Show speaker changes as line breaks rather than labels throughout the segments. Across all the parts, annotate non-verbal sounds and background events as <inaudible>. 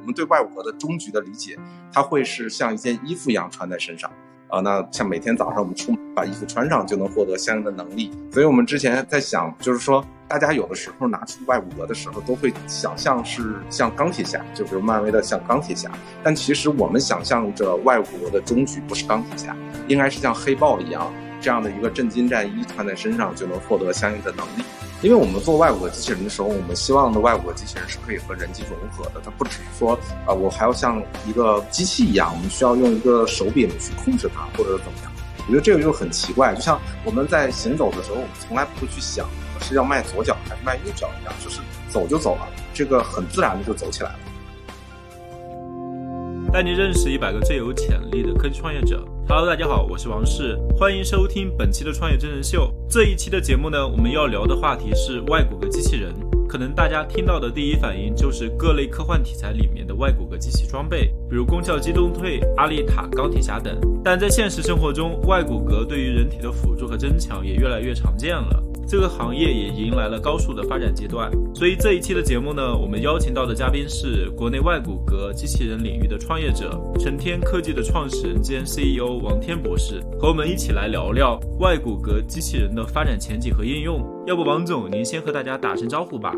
我们对外五格的终局的理解，它会是像一件衣服一样穿在身上。啊，那像每天早上我们出门把衣服穿上就能获得相应的能力，所以我们之前在想，就是说大家有的时候拿出外骨骼的时候，都会想象是像钢铁侠，就是漫威的像钢铁侠，但其实我们想象着外五格的终局不是钢铁侠，应该是像黑豹一样这样的一个震惊战衣穿在身上就能获得相应的能力。因为我们做外骨骼机器人的时候，我们希望的外骨骼机器人是可以和人机融合的。它不只是说，啊，我还要像一个机器一样，我们需要用一个手柄去控制它，或者怎么样。我觉得这个就很奇怪，就像我们在行走的时候，我们从来不会去想是要迈左脚还是迈右脚一样，就是走就走了，这个很自然的就走起来了。
带你认识一百个最有潜力的科技创业者。Hello，大家好，我是王氏，欢迎收听本期的创业真人秀。这一期的节目呢，我们要聊的话题是外骨骼机器人。可能大家听到的第一反应就是各类科幻题材里面的外骨骼机器装备，比如攻壳机动队、阿丽塔、钢铁侠等。但在现实生活中，外骨骼对于人体的辅助和增强也越来越常见了。这个行业也迎来了高速的发展阶段，所以这一期的节目呢，我们邀请到的嘉宾是国内外骨骼机器人领域的创业者，成天科技的创始人兼 CEO 王天博士，和我们一起来聊聊外骨骼机器人的发展前景和应用。要不，王总您先和大家打声招呼吧。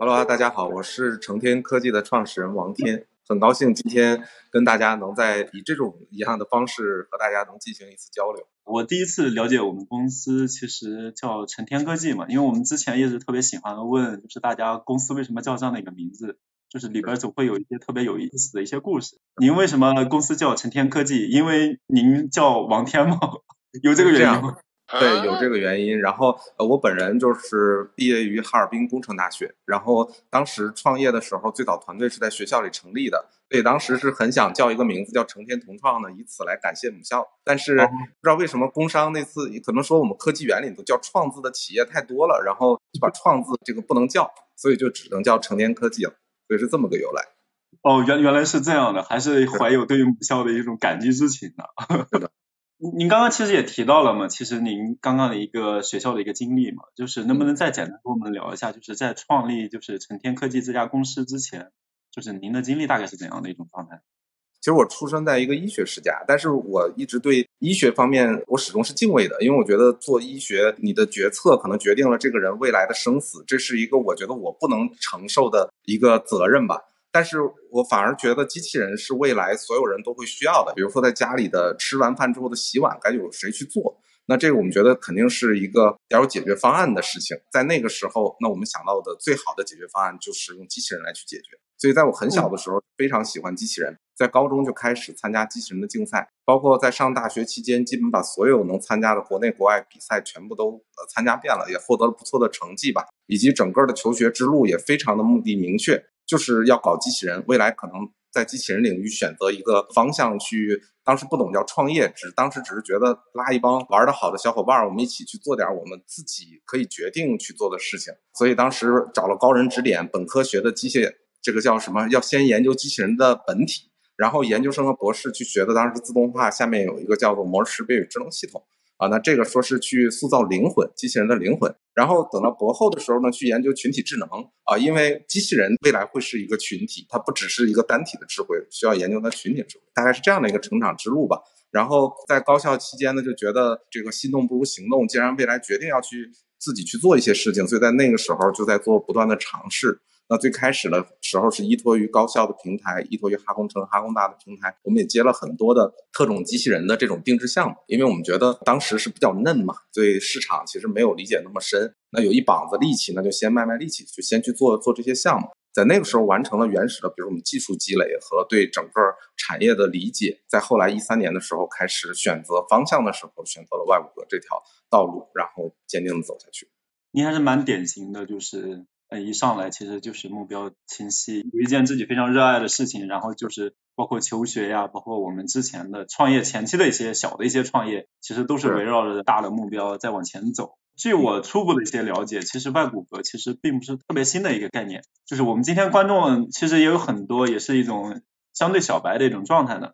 Hello，大家好，我是成天科技的创始人王天。很高兴今天跟大家能在以这种一样的方式和大家能进行一次交流。
我第一次了解我们公司，其实叫成天科技嘛，因为我们之前一直特别喜欢问，就是大家公司为什么叫这样的一个名字，就是里边总会有一些特别有意思的一些故事。您为什么公司叫成天科技？因为您叫王天吗？有这个原因吗？
对，有这个原因。然后，呃，我本人就是毕业于哈尔滨工程大学。然后当时创业的时候，最早团队是在学校里成立的，所以当时是很想叫一个名字叫成天同创的，以此来感谢母校。但是不知道为什么工商那次可能说我们科技园里头叫创字的企业太多了，然后就把创字这个不能叫，所以就只能叫成天科技了。所以是这么个由来。
哦，原原来是这样的，还是怀有对于母校的一种感激之情 <laughs> 的。您刚刚其实也提到了嘛，其实您刚刚的一个学校的一个经历嘛，就是能不能再简单跟我们聊一下，就是在创立就是成天科技这家公司之前，就是您的经历大概是怎样的一种状态？
其实我出生在一个医学世家，但是我一直对医学方面我始终是敬畏的，因为我觉得做医学，你的决策可能决定了这个人未来的生死，这是一个我觉得我不能承受的一个责任吧。但是我反而觉得机器人是未来所有人都会需要的。比如说，在家里的吃完饭之后的洗碗，该有谁去做？那这个我们觉得肯定是一个要有解决方案的事情。在那个时候，那我们想到的最好的解决方案就是用机器人来去解决。所以，在我很小的时候非常喜欢机器人，在高中就开始参加机器人的竞赛，包括在上大学期间，基本把所有能参加的国内国外比赛全部都呃参加遍了，也获得了不错的成绩吧。以及整个的求学之路也非常的目的明确。就是要搞机器人，未来可能在机器人领域选择一个方向去。当时不懂叫创业，只当时只是觉得拉一帮玩的好的小伙伴，我们一起去做点我们自己可以决定去做的事情。所以当时找了高人指点，本科学的机械，这个叫什么？要先研究机器人的本体，然后研究生和博士去学的当时自动化，下面有一个叫做模式识别与智能系统。啊，那这个说是去塑造灵魂，机器人的灵魂。然后等到博后的时候呢，去研究群体智能啊，因为机器人未来会是一个群体，它不只是一个单体的智慧，需要研究它群体智慧，大概是这样的一个成长之路吧。然后在高校期间呢，就觉得这个心动不如行动，既然未来决定要去自己去做一些事情，所以在那个时候就在做不断的尝试。那最开始的时候是依托于高校的平台，依托于哈工程、哈工大的平台，我们也接了很多的特种机器人的这种定制项目，因为我们觉得当时是比较嫩嘛，对市场其实没有理解那么深。那有一膀子力气，那就先卖卖力气，就先去做做这些项目。在那个时候完成了原始的，比如我们技术积累和对整个产业的理解。在后来一三年的时候开始选择方向的时候，选择了外骨骼这条道路，然后坚定的走下去。
您还是蛮典型的，就是。一上来其实就是目标清晰，有一件自己非常热爱的事情，然后就是包括求学呀，包括我们之前的创业前期的一些小的一些创业，其实都是围绕着大的目标在往前走。据我初步的一些了解，其实外骨骼其实并不是特别新的一个概念，就是我们今天观众其实也有很多也是一种相对小白的一种状态呢。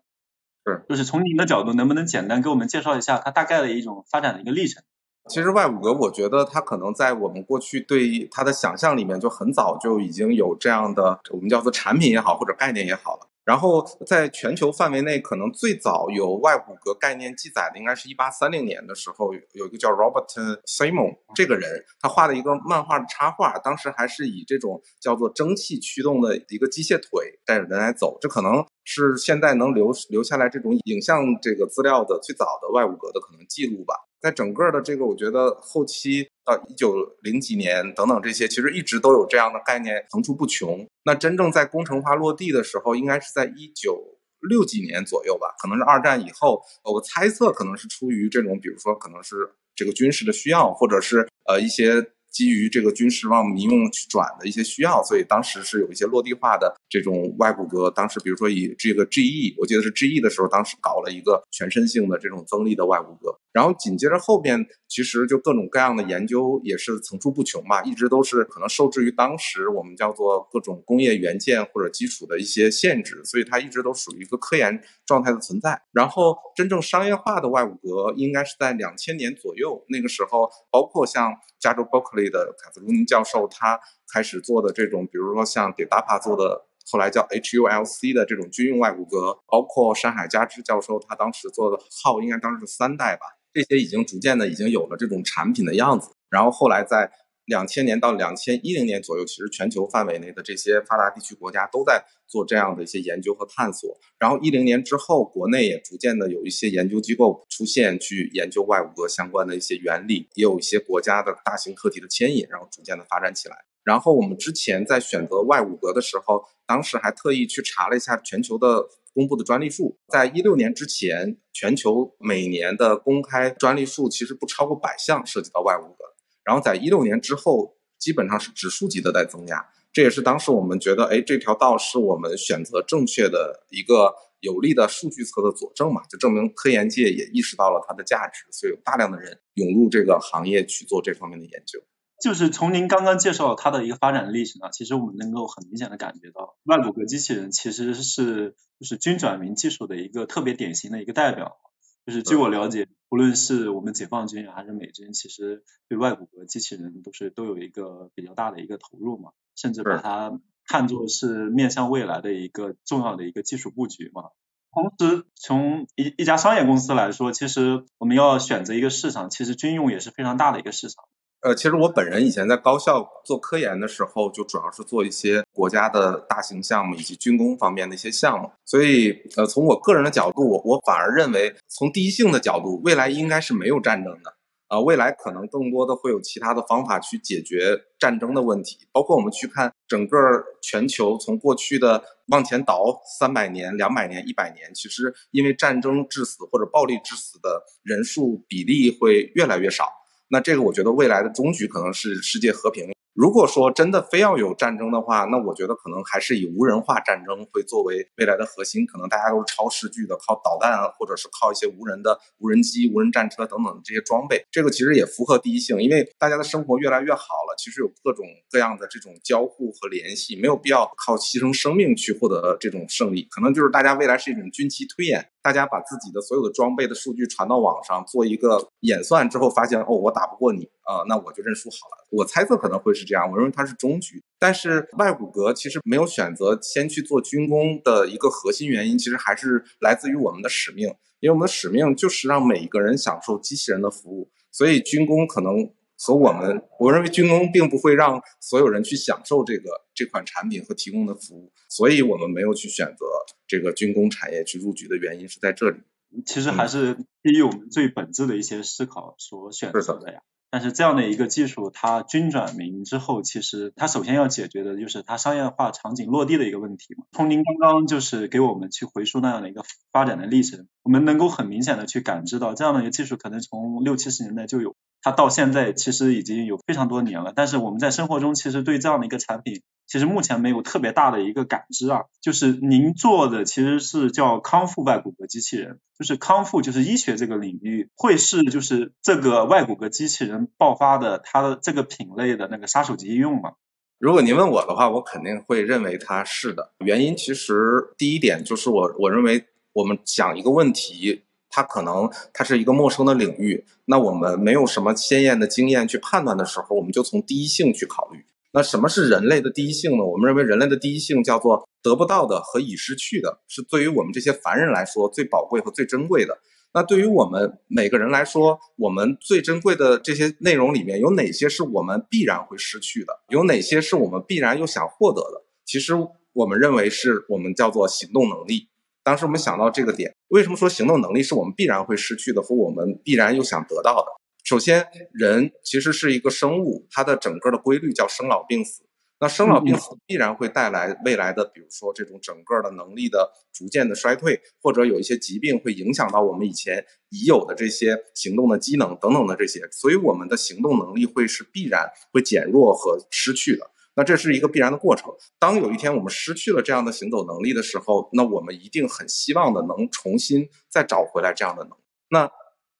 是，
就是从您的角度，能不能简单给我们介绍一下它大概的一种发展的一个历程？
其实外骨骼，我觉得它可能在我们过去对它的想象里面，就很早就已经有这样的我们叫做产品也好，或者概念也好了。然后在全球范围内，可能最早有外骨骼概念记载的，应该是一八三零年的时候，有一个叫 Robert Simon 这个人，他画的一个漫画的插画，当时还是以这种叫做蒸汽驱动的一个机械腿带着人来走，这可能是现在能留留下来这种影像这个资料的最早的外骨骼的可能记录吧。在整个的这个，我觉得后期到一九零几年等等这些，其实一直都有这样的概念层出不穷。那真正在工程化落地的时候，应该是在一九六几年左右吧，可能是二战以后。我猜测可能是出于这种，比如说可能是这个军事的需要，或者是呃一些。基于这个军事往民用去转的一些需要，所以当时是有一些落地化的这种外骨骼。当时比如说以这个 GE，我记得是 GE 的时候，当时搞了一个全身性的这种增力的外骨骼。然后紧接着后边其实就各种各样的研究也是层出不穷吧，一直都是可能受制于当时我们叫做各种工业元件或者基础的一些限制，所以它一直都属于一个科研状态的存在。然后真正商业化的外骨骼应该是在两千年左右，那个时候包括像加州伯克利的卡斯卢宁教授，他开始做的这种，比如说像 DAPA 做的。后来叫 HULC 的这种军用外骨骼，包括山海加之教授他当时做的号，应该当时是三代吧，这些已经逐渐的已经有了这种产品的样子。然后后来在两千年到两千一零年左右，其实全球范围内的这些发达地区国家都在做这样的一些研究和探索。然后一零年之后，国内也逐渐的有一些研究机构出现，去研究外骨骼相关的一些原理，也有一些国家的大型课题的牵引，然后逐渐的发展起来。然后我们之前在选择外骨骼的时候，当时还特意去查了一下全球的公布的专利数。在一六年之前，全球每年的公开专利数其实不超过百项涉及到外物的。然后在一六年之后，基本上是指数级的在增加。这也是当时我们觉得，哎，这条道是我们选择正确的一个有力的数据侧的佐证嘛，就证明科研界也意识到了它的价值，所以有大量的人涌入这个行业去做这方面的研究。
就是从您刚刚介绍它的一个发展历史呢，其实我们能够很明显的感觉到，外骨骼机器人其实是就是军转民技术的一个特别典型的一个代表。就是据我了解，无论是我们解放军还是美军，其实对外骨骼机器人都是都有一个比较大的一个投入嘛，甚至把它看作是面向未来的一个重要的一个技术布局嘛。同时，从一一家商业公司来说，其实我们要选择一个市场，其实军用也是非常大的一个市场。
呃，其实我本人以前在高校做科研的时候，就主要是做一些国家的大型项目以及军工方面的一些项目。所以，呃，从我个人的角度，我我反而认为，从第一性的角度，未来应该是没有战争的。啊，未来可能更多的会有其他的方法去解决战争的问题。包括我们去看整个全球，从过去的往前倒三百年、两百年、一百年，其实因为战争致死或者暴力致死的人数比例会越来越少。那这个我觉得未来的终局可能是世界和平。如果说真的非要有战争的话，那我觉得可能还是以无人化战争会作为未来的核心。可能大家都是超视距的，靠导弹或者是靠一些无人的无人机、无人战车等等这些装备。这个其实也符合第一性，因为大家的生活越来越好了，其实有各种各样的这种交互和联系，没有必要靠牺牲生命去获得这种胜利。可能就是大家未来是一种军棋推演。大家把自己的所有的装备的数据传到网上，做一个演算之后，发现哦，我打不过你啊，那我就认输好了。我猜测可能会是这样，我认为它是终局。但是外骨骼其实没有选择先去做军工的一个核心原因，其实还是来自于我们的使命，因为我们的使命就是让每一个人享受机器人的服务，所以军工可能。和我们，我认为军工并不会让所有人去享受这个这款产品和提供的服务，所以我们没有去选择这个军工产业去入局的原因是在这里。
其实还是基于我们最本质的一些思考所选择的呀。但是这样的一个技术，它军转民之后，其实它首先要解决的就是它商业化场景落地的一个问题嘛。从您刚刚就是给我们去回溯那样的一个发展的历程，我们能够很明显的去感知到，这样的一个技术可能从六七十年代就有。它到现在其实已经有非常多年了，但是我们在生活中其实对这样的一个产品，其实目前没有特别大的一个感知啊。就是您做的其实是叫康复外骨骼机器人，就是康复就是医学这个领域会是就是这个外骨骼机器人爆发的它的这个品类的那个杀手级应用吗？
如果您问我的话，我肯定会认为它是的。原因其实第一点就是我我认为我们想一个问题。它可能它是一个陌生的领域，那我们没有什么鲜艳的经验去判断的时候，我们就从第一性去考虑。那什么是人类的第一性呢？我们认为人类的第一性叫做得不到的和已失去的，是对于我们这些凡人来说最宝贵和最珍贵的。那对于我们每个人来说，我们最珍贵的这些内容里面有哪些是我们必然会失去的？有哪些是我们必然又想获得的？其实我们认为是我们叫做行动能力。当时我们想到这个点，为什么说行动能力是我们必然会失去的和我们必然又想得到的？首先，人其实是一个生物，它的整个的规律叫生老病死。那生老病死必然会带来未来的，比如说这种整个的能力的逐渐的衰退，或者有一些疾病会影响到我们以前已有的这些行动的机能等等的这些，所以我们的行动能力会是必然会减弱和失去的。那这是一个必然的过程。当有一天我们失去了这样的行走能力的时候，那我们一定很希望的能重新再找回来这样的能。那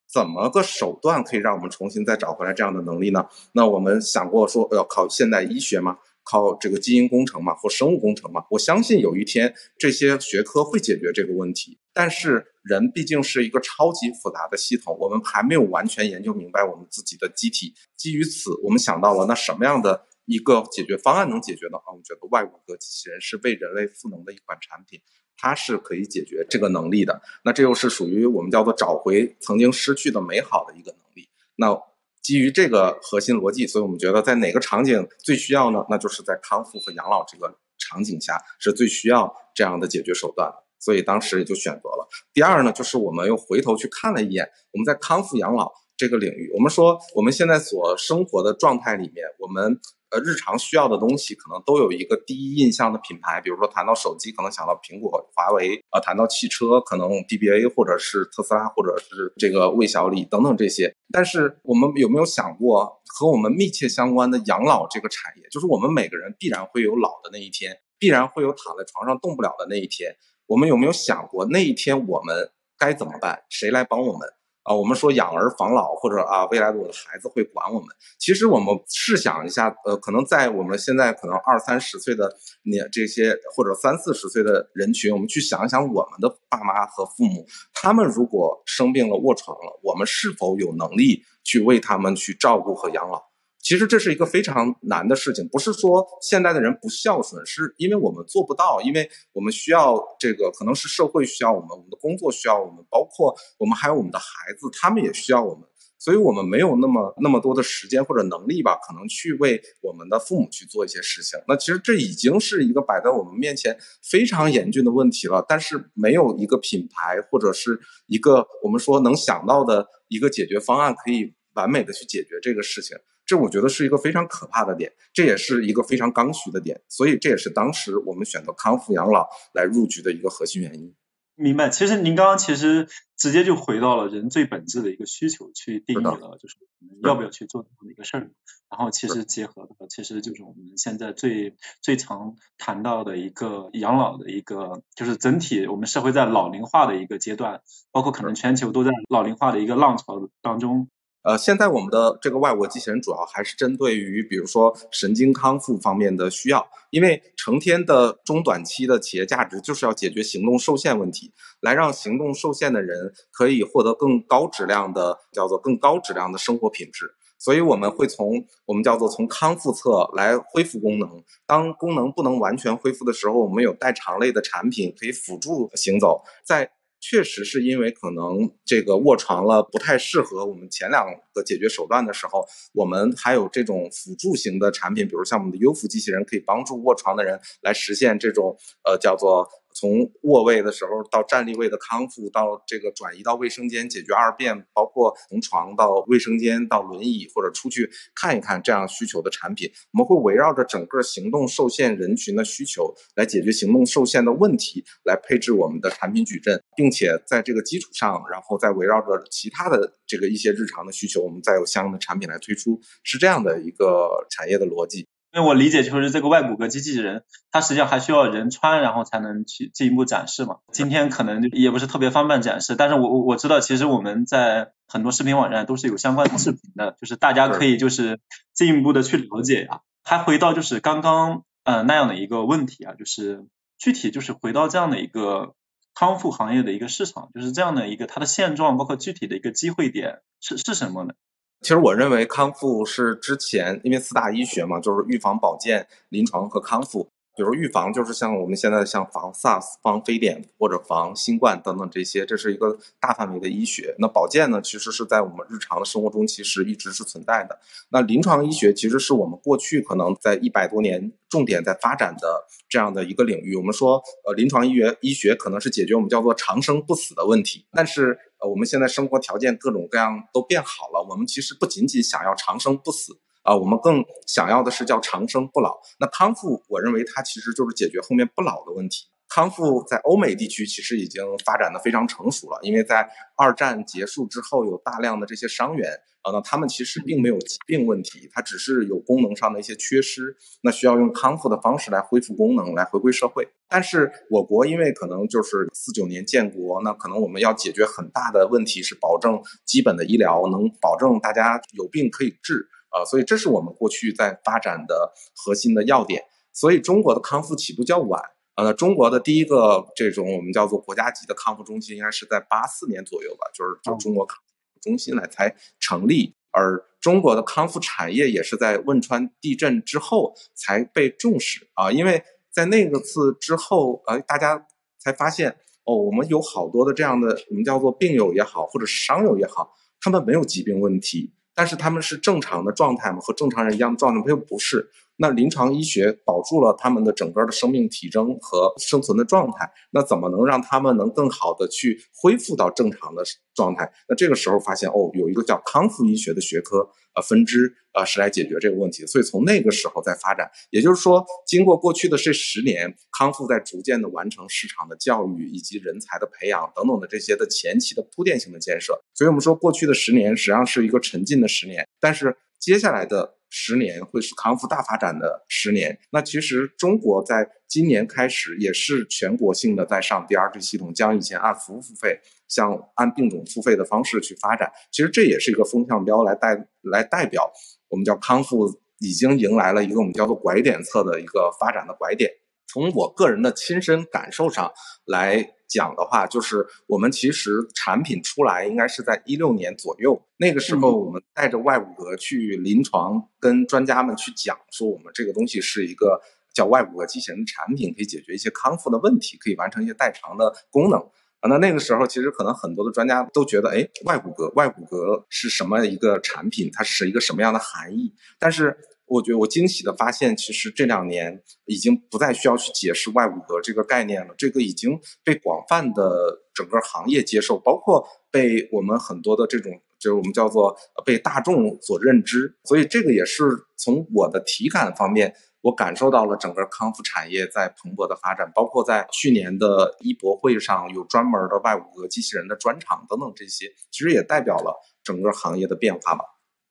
怎么个手段可以让我们重新再找回来这样的能力呢？那我们想过说要靠现代医学吗？靠这个基因工程嘛，或生物工程嘛，我相信有一天这些学科会解决这个问题。但是人毕竟是一个超级复杂的系统，我们还没有完全研究明白我们自己的机体。基于此，我们想到了那什么样的一个解决方案能解决的？啊，我们觉得外骨骼机器人是为人类赋能的一款产品，它是可以解决这个能力的。那这又是属于我们叫做找回曾经失去的美好的一个能力。那。基于这个核心逻辑，所以我们觉得在哪个场景最需要呢？那就是在康复和养老这个场景下是最需要这样的解决手段。所以当时也就选择了。第二呢，就是我们又回头去看了一眼，我们在康复养老这个领域，我们说我们现在所生活的状态里面，我们。呃，日常需要的东西可能都有一个第一印象的品牌，比如说谈到手机，可能想到苹果、华为；啊，谈到汽车，可能 BBA 或者是特斯拉，或者是这个魏小李等等这些。但是我们有没有想过，和我们密切相关的养老这个产业，就是我们每个人必然会有老的那一天，必然会有躺在床上动不了的那一天。我们有没有想过那一天我们该怎么办？谁来帮我们？啊，我们说养儿防老，或者啊，未来的我的孩子会管我们。其实我们试想一下，呃，可能在我们现在可能二三十岁的年这些，或者三四十岁的人群，我们去想一想我们的爸妈和父母，他们如果生病了卧床了，我们是否有能力去为他们去照顾和养老？其实这是一个非常难的事情，不是说现代的人不孝顺，是因为我们做不到，因为我们需要这个，可能是社会需要我们，我们的工作需要我们，包括我们还有我们的孩子，他们也需要我们，所以我们没有那么那么多的时间或者能力吧，可能去为我们的父母去做一些事情。那其实这已经是一个摆在我们面前非常严峻的问题了，但是没有一个品牌或者是一个我们说能想到的一个解决方案可以完美的去解决这个事情。这我觉得是一个非常可怕的点，这也是一个非常刚需的点，所以这也是当时我们选择康复养老来入局的一个核心原因。
明白，其实您刚刚其实直接就回到了人最本质的一个需求去定义了，就是我们要不要去做这么的一个事儿。然后其实结合的其实就是我们现在最最常谈到的一个养老的一个，就是整体我们社会在老龄化的一个阶段，包括可能全球都在老龄化的一个浪潮当中。
呃，现在我们的这个外国机器人主要还是针对于，比如说神经康复方面的需要，因为成天的中短期的企业价值就是要解决行动受限问题，来让行动受限的人可以获得更高质量的叫做更高质量的生活品质。所以我们会从我们叫做从康复侧来恢复功能，当功能不能完全恢复的时候，我们有代偿类的产品可以辅助行走，在。确实是因为可能这个卧床了不太适合我们前两个解决手段的时候，我们还有这种辅助型的产品，比如像我们的优抚机器人，可以帮助卧床的人来实现这种呃叫做。从卧位的时候到站立位的康复，到这个转移到卫生间解决二便，包括从床到卫生间到轮椅或者出去看一看这样需求的产品，我们会围绕着整个行动受限人群的需求来解决行动受限的问题，来配置我们的产品矩阵，并且在这个基础上，然后再围绕着其他的这个一些日常的需求，我们再有相应的产品来推出，是这样的一个产业的逻辑。
因为我理解就是这个外骨骼机器人，它实际上还需要人穿，然后才能去进一步展示嘛。今天可能也不是特别方便展示，但是我我我知道，其实我们在很多视频网站都是有相关的视频的，就是大家可以就是进一步的去了解呀。还回到就是刚刚呃那样的一个问题啊，就是具体就是回到这样的一个康复行业的一个市场，就是这样的一个它的现状，包括具体的一个机会点是是什么呢？
其实我认为康复是之前因为四大医学嘛，就是预防、保健、临床和康复。比如预防就是像我们现在像防 SARS、防非典或者防新冠等等这些，这是一个大范围的医学。那保健呢，其实是在我们日常的生活中其实一直是存在的。那临床医学其实是我们过去可能在一百多年重点在发展的这样的一个领域。我们说，呃，临床医学医学可能是解决我们叫做长生不死的问题。但是，呃，我们现在生活条件各种各样都变好了，我们其实不仅仅想要长生不死。啊，我们更想要的是叫长生不老。那康复，我认为它其实就是解决后面不老的问题。康复在欧美地区其实已经发展的非常成熟了，因为在二战结束之后，有大量的这些伤员啊，那他们其实并没有疾病问题，他只是有功能上的一些缺失，那需要用康复的方式来恢复功能，来回归社会。但是我国因为可能就是四九年建国，那可能我们要解决很大的问题是保证基本的医疗，能保证大家有病可以治。啊，所以这是我们过去在发展的核心的要点。所以中国的康复起步较晚，呃，中国的第一个这种我们叫做国家级的康复中心，应该是在八四年左右吧，就是就中国康复中心来才成立。而中国的康复产业也是在汶川地震之后才被重视啊，因为在那个次之后，呃，大家才发现哦，我们有好多的这样的我们叫做病友也好，或者是伤友也好，他们没有疾病问题。但是他们是正常的状态嘛？和正常人一样的状态，他又不是。那临床医学保住了他们的整个的生命体征和生存的状态，那怎么能让他们能更好的去恢复到正常的状态？那这个时候发现哦，有一个叫康复医学的学科呃分支呃是来解决这个问题，所以从那个时候在发展。也就是说，经过过去的这十年，康复在逐渐的完成市场的教育以及人才的培养等等的这些的前期的铺垫性的建设。所以我们说，过去的十年实际上是一个沉浸的十年，但是接下来的。十年会是康复大发展的十年。那其实中国在今年开始也是全国性的在上 DRG 系统，将以前按服务付费，像按病种付费的方式去发展。其实这也是一个风向标，来代来代表我们叫康复已经迎来了一个我们叫做拐点侧的一个发展的拐点。从我个人的亲身感受上来。讲的话，就是我们其实产品出来应该是在一六年左右，那个时候我们带着外骨骼去临床，跟专家们去讲说，我们这个东西是一个叫外骨骼机器人的产品，可以解决一些康复的问题，可以完成一些代偿的功能。啊，那那个时候其实可能很多的专家都觉得，哎，外骨骼，外骨骼是什么一个产品？它是一个什么样的含义？但是。我觉得我惊喜的发现，其实这两年已经不再需要去解释外骨骼这个概念了，这个已经被广泛的整个行业接受，包括被我们很多的这种，就是我们叫做被大众所认知。所以这个也是从我的体感方面，我感受到了整个康复产业在蓬勃的发展，包括在去年的医博会上有专门的外骨骼机器人的专场等等，这些其实也代表了整个行业的变化吧。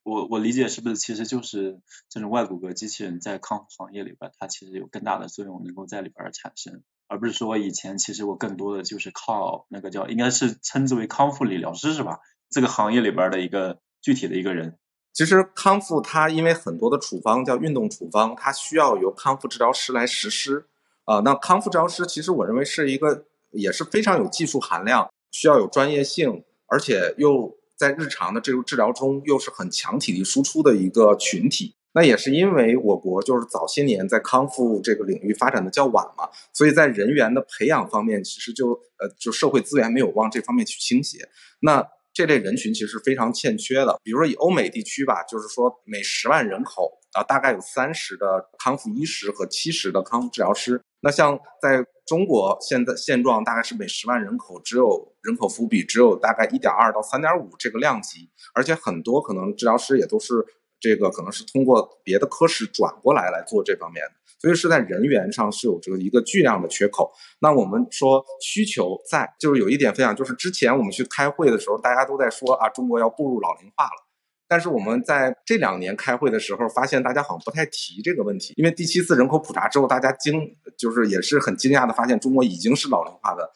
我我理解是不是其实就是这种外骨骼机器人在康复行业里边，它其实有更大的作用能够在里边产生，而不是说以前其实我更多的就是靠那个叫应该是称之为康复理疗师是吧？这个行业里边的一个具体的一个人。
其实康复它因为很多的处方叫运动处方，它需要由康复治疗师来实施啊。那康复治疗师其实我认为是一个也是非常有技术含量，需要有专业性，而且又。在日常的这个治疗中，又是很强体力输出的一个群体。那也是因为我国就是早些年在康复这个领域发展的较晚嘛，所以在人员的培养方面，其实就呃就社会资源没有往这方面去倾斜。那这类人群其实非常欠缺的。比如说以欧美地区吧，就是说每十万人口啊，大概有三十的康复医师和七十的康复治疗师。那像在中国现在现状大概是每十万人口只有人口服务比只有大概一点二到三点五这个量级，而且很多可能治疗师也都是这个可能是通过别的科室转过来来做这方面的，所以是在人员上是有这个一个巨量的缺口。那我们说需求在，就是有一点分享，就是之前我们去开会的时候，大家都在说啊，中国要步入老龄化了。但是我们在这两年开会的时候，发现大家好像不太提这个问题，因为第七次人口普查之后，大家惊就是也是很惊讶的发现，中国已经是老龄化的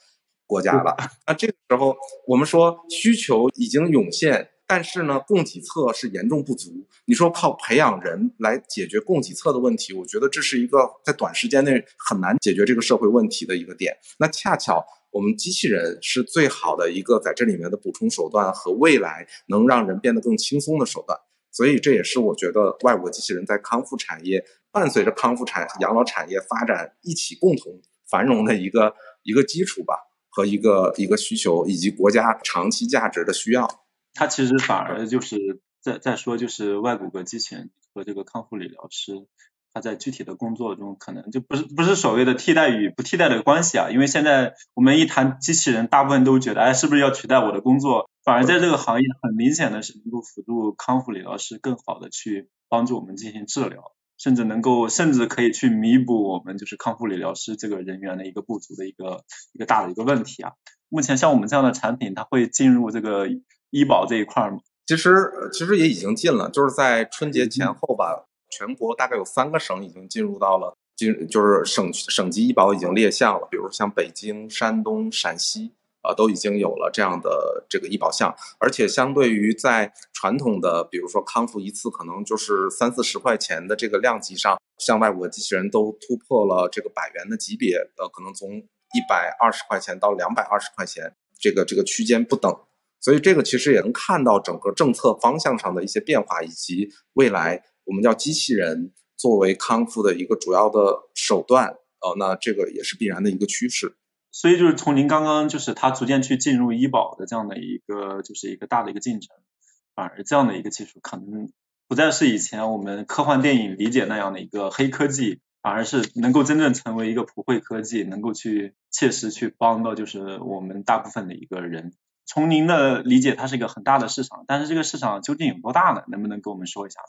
国家了。那这个时候，我们说需求已经涌现，但是呢，供给侧是严重不足。你说靠培养人来解决供给侧的问题，我觉得这是一个在短时间内很难解决这个社会问题的一个点。那恰巧我们机器人是最好的一个在这里面的补充手段和未来能让人变得更轻松的手段。所以这也是我觉得外国机器人在康复产业伴随着康复产养老产业发展一起共同繁荣的一个一个基础吧，和一个一个需求，以及国家长期价值的需要。
它其实反而就是在在说，就是外骨骼机器人和这个康复理疗师。它在具体的工作中，可能就不是不是所谓的替代与不替代的关系啊。因为现在我们一谈机器人，大部分都觉得，哎，是不是要取代我的工作？反而在这个行业，很明显的是能够辅助康复理疗师更好的去帮助我们进行治疗，甚至能够甚至可以去弥补我们就是康复理疗师这个人员的一个不足的一个一个大的一个问题啊。目前像我们这样的产品，它会进入这个医保这一块吗？
其实其实也已经进了，就是在春节前后吧。全国大概有三个省已经进入到了进，就是省省级医保已经列项了，比如像北京、山东、陕西，啊，都已经有了这样的这个医保项。而且相对于在传统的，比如说康复一次可能就是三四十块钱的这个量级上，像外国机器人都突破了这个百元的级别，呃，可能从一百二十块钱到两百二十块钱，这个这个区间不等。所以这个其实也能看到整个政策方向上的一些变化，以及未来。我们叫机器人作为康复的一个主要的手段，呃，那这个也是必然的一个趋势。
所以就是从您刚刚就是它逐渐去进入医保的这样的一个就是一个大的一个进程，反而这样的一个技术可能不再是以前我们科幻电影理解那样的一个黑科技，反而是能够真正成为一个普惠科技，能够去切实去帮到就是我们大部分的一个人。从您的理解，它是一个很大的市场，但是这个市场究竟有多大呢？能不能跟我们说一下？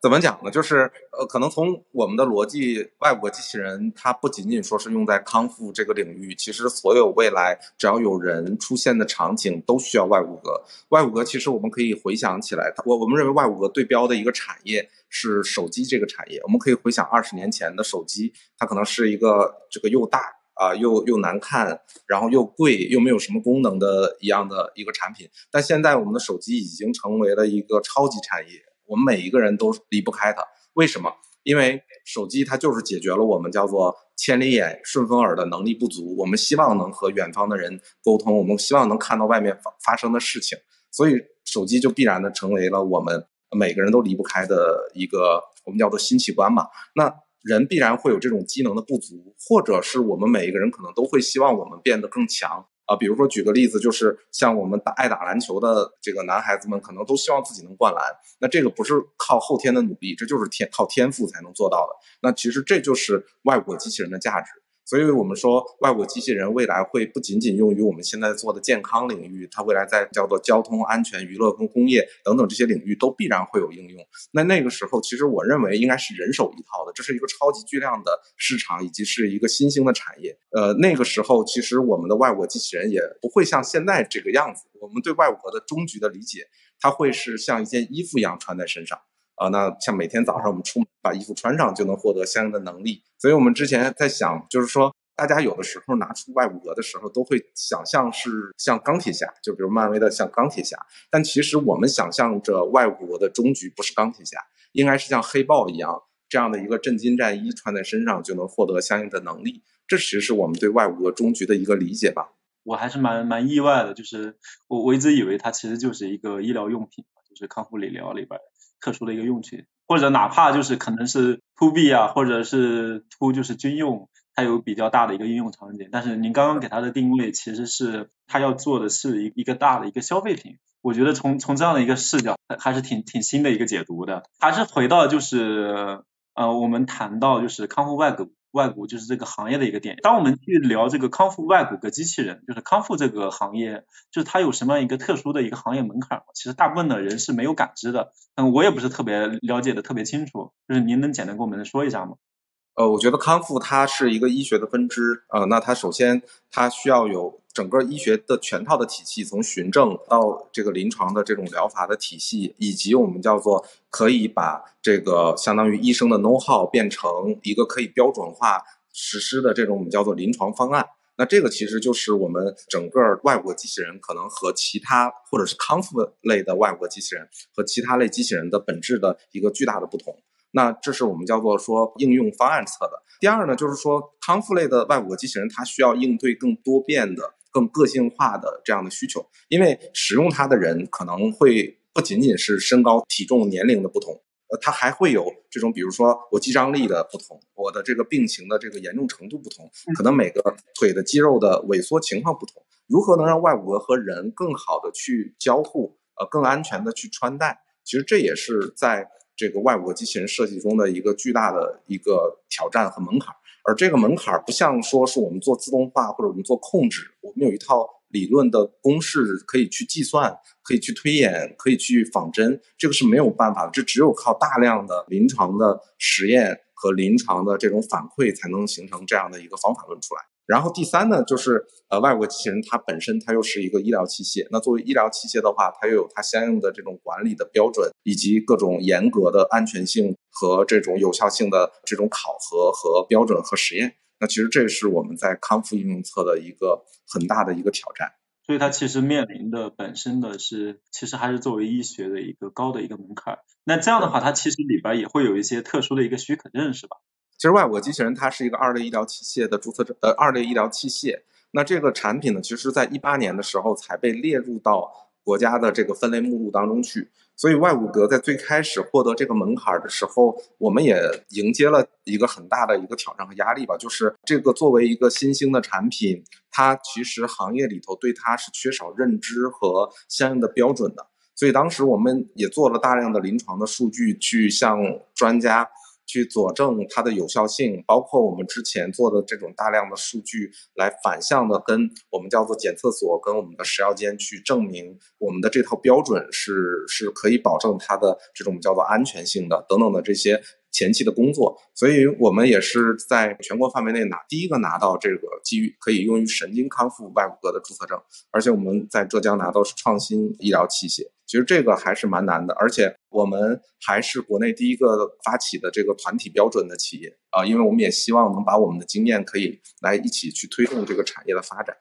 怎么讲呢？就是呃，可能从我们的逻辑，外国机器人它不仅仅说是用在康复这个领域，其实所有未来只要有人出现的场景都需要外骨骼。外骨骼其实我们可以回想起来，我我们认为外骨骼对标的一个产业是手机这个产业。我们可以回想二十年前的手机，它可能是一个这个又大啊又又难看，然后又贵又没有什么功能的一样的一个产品。但现在我们的手机已经成为了一个超级产业。我们每一个人都离不开它，为什么？因为手机它就是解决了我们叫做千里眼、顺风耳的能力不足。我们希望能和远方的人沟通，我们希望能看到外面发发生的事情，所以手机就必然的成为了我们每个人都离不开的一个我们叫做新器官嘛。那人必然会有这种机能的不足，或者是我们每一个人可能都会希望我们变得更强。啊，比如说举个例子，就是像我们打爱打篮球的这个男孩子们，可能都希望自己能灌篮。那这个不是靠后天的努力，这就是天靠天赋才能做到的。那其实这就是外国机器人的价值。所以我们说，外国机器人未来会不仅仅用于我们现在做的健康领域，它未来在叫做交通安全、娱乐跟工业等等这些领域都必然会有应用。那那个时候，其实我认为应该是人手一套的，这是一个超级巨量的市场，以及是一个新兴的产业。呃，那个时候其实我们的外国机器人也不会像现在这个样子。我们对外国的终局的理解，它会是像一件衣服一样穿在身上。啊，那像每天早上我们出门把衣服穿上就能获得相应的能力，所以我们之前在想，就是说大家有的时候拿出外骨骼的时候，都会想象是像钢铁侠，就比如漫威的像钢铁侠，但其实我们想象着外骨骼的终局不是钢铁侠，应该是像黑豹一样这样的一个震惊战衣穿在身上就能获得相应的能力，这其实是我们对外骨骼终局的一个理解吧。
我还是蛮蛮意外的，就是我我一直以为它其实就是一个医疗用品，就是康复理疗里边。特殊的一个用群，或者哪怕就是可能是 to B 啊，或者是 to 就是军用，它有比较大的一个应用场景。但是您刚刚给它的定位其实是它要做的是一一个大的一个消费品。我觉得从从这样的一个视角，还是挺挺新的一个解读的。还是回到就是呃，我们谈到就是康复外骨。外骨就是这个行业的一个点。当我们去聊这个康复外骨骼机器人，就是康复这个行业，就是它有什么样一个特殊的一个行业门槛？其实大部分的人是没有感知的。嗯，我也不是特别了解的特别清楚，就是您能简单跟我们说一下吗？
呃，我觉得康复它是一个医学的分支，呃，那它首先它需要有整个医学的全套的体系，从循证到这个临床的这种疗法的体系，以及我们叫做可以把这个相当于医生的 know how 变成一个可以标准化实施的这种我们叫做临床方案。那这个其实就是我们整个外国机器人可能和其他或者是康复类的外国机器人和其他类机器人的本质的一个巨大的不同。那这是我们叫做说应用方案侧的。第二呢，就是说康复类的外国机器人，它需要应对更多变的更个性化的这样的需求。因为使用它的人可能会不仅仅是身高、体重、年龄的不同，呃，它还会有这种，比如说我肌张力的不同，我的这个病情的这个严重程度不同，可能每个腿的肌肉的萎缩情况不同。如何能让外骨骼和人更好的去交互，呃，更安全的去穿戴？其实这也是在这个外骨骼机器人设计中的一个巨大的一个挑战和门槛。而这个门槛不像说是我们做自动化或者我们做控制，我们有一套理论的公式可以去计算，可以去推演，可以去仿真，这个是没有办法。这只有靠大量的临床的实验和临床的这种反馈，才能形成这样的一个方法论出来。然后第三呢，就是呃，外国机器人它本身它又是一个医疗器械，那作为医疗器械的话，它又有它相应的这种管理的标准，以及各种严格的安全性和这种有效性的这种考核和标准和实验。那其实这是我们在康复应用侧的一个很大的一个挑战。
所以它其实面临的本身的是，其实还是作为医学的一个高的一个门槛。那这样的话，它其实里边也会有一些特殊的一个许可证，是吧？
其实外国机器人它是一个二类医疗器械的注册证，呃，二类医疗器械。那这个产品呢，其实在一八年的时候才被列入到国家的这个分类目录当中去。所以外骨骼在最开始获得这个门槛的时候，我们也迎接了一个很大的一个挑战和压力吧。就是这个作为一个新兴的产品，它其实行业里头对它是缺少认知和相应的标准的。所以当时我们也做了大量的临床的数据，去向专家。去佐证它的有效性，包括我们之前做的这种大量的数据，来反向的跟我们叫做检测所跟我们的食药监去证明我们的这套标准是是可以保证它的这种叫做安全性的等等的这些前期的工作，所以我们也是在全国范围内拿第一个拿到这个基于可以用于神经康复外骨骼的注册证，而且我们在浙江拿到是创新医疗器械。其实这个还是蛮难的，而且我们还是国内第一个发起的这个团体标准的企业啊，因为我们也希望能把我们的经验可以来一起去推动这个产业的发展。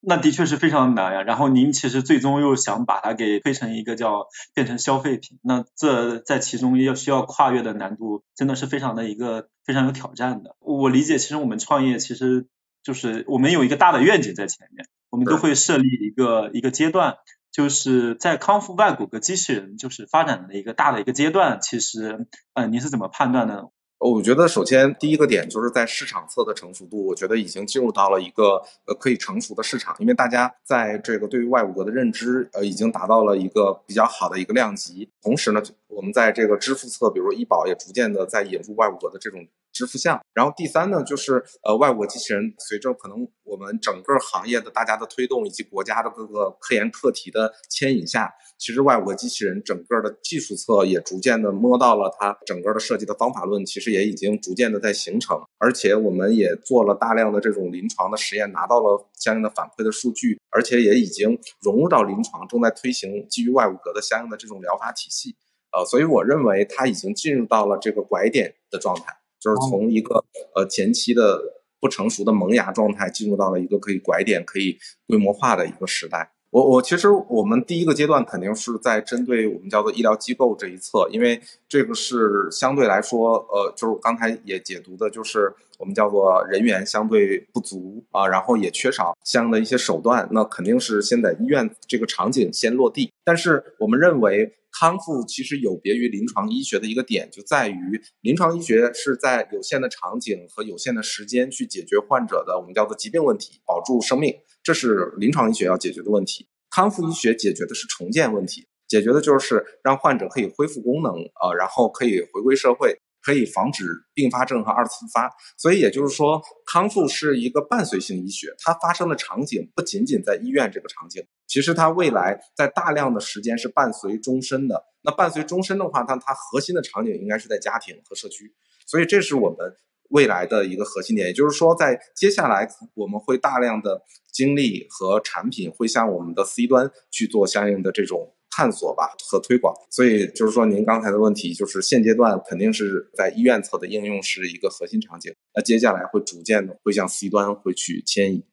那的确是非常难呀。然后您其实最终又想把它给推成一个叫变成消费品，那这在其中要需要跨越的难度真的是非常的一个非常有挑战的。我理解，其实我们创业其实就是我们有一个大的愿景在前面，我们都会设立一个一个阶段。就是在康复外骨骼机器人就是发展的一个大的一个阶段，其实，嗯，您是怎么判断的？
我觉得首先第一个点就是在市场侧的成熟度，我觉得已经进入到了一个呃可以成熟的市场，因为大家在这个对于外骨骼的认知呃已经达到了一个比较好的一个量级，同时呢，我们在这个支付侧，比如医保也逐渐的在引入外骨骼的这种。支付项，然后第三呢，就是呃，外国机器人随着可能我们整个行业的大家的推动，以及国家的各个科研课题的牵引下，其实外国机器人整个的技术侧也逐渐的摸到了它整个的设计的方法论，其实也已经逐渐的在形成，而且我们也做了大量的这种临床的实验，拿到了相应的反馈的数据，而且也已经融入到临床，正在推行基于外骨骼的相应的这种疗法体系，呃，所以我认为它已经进入到了这个拐点的状态。就是从一个呃前期的不成熟的萌芽状态，进入到了一个可以拐点、可以规模化的一个时代。我我其实我们第一个阶段肯定是在针对我们叫做医疗机构这一侧，因为这个是相对来说，呃，就是刚才也解读的，就是我们叫做人员相对不足啊，然后也缺少相应的一些手段，那肯定是先在医院这个场景先落地。但是我们认为。康复其实有别于临床医学的一个点，就在于临床医学是在有限的场景和有限的时间去解决患者的我们叫做疾病问题，保住生命，这是临床医学要解决的问题。康复医学解决的是重建问题，解决的就是让患者可以恢复功能，呃，然后可以回归社会。可以防止并发症和二次复发，所以也就是说，康复是一个伴随性医学，它发生的场景不仅仅在医院这个场景，其实它未来在大量的时间是伴随终身的。那伴随终身的话，它它核心的场景应该是在家庭和社区，所以这是我们未来的一个核心点。也就是说，在接下来我们会大量的精力和产品会向我们的 C 端去做相应的这种。探索吧和推广，所以就是说，您刚才的问题就是现阶段肯定是在医院侧的应用是一个核心场景，那接下来会逐渐的会向 C 端会去迁移。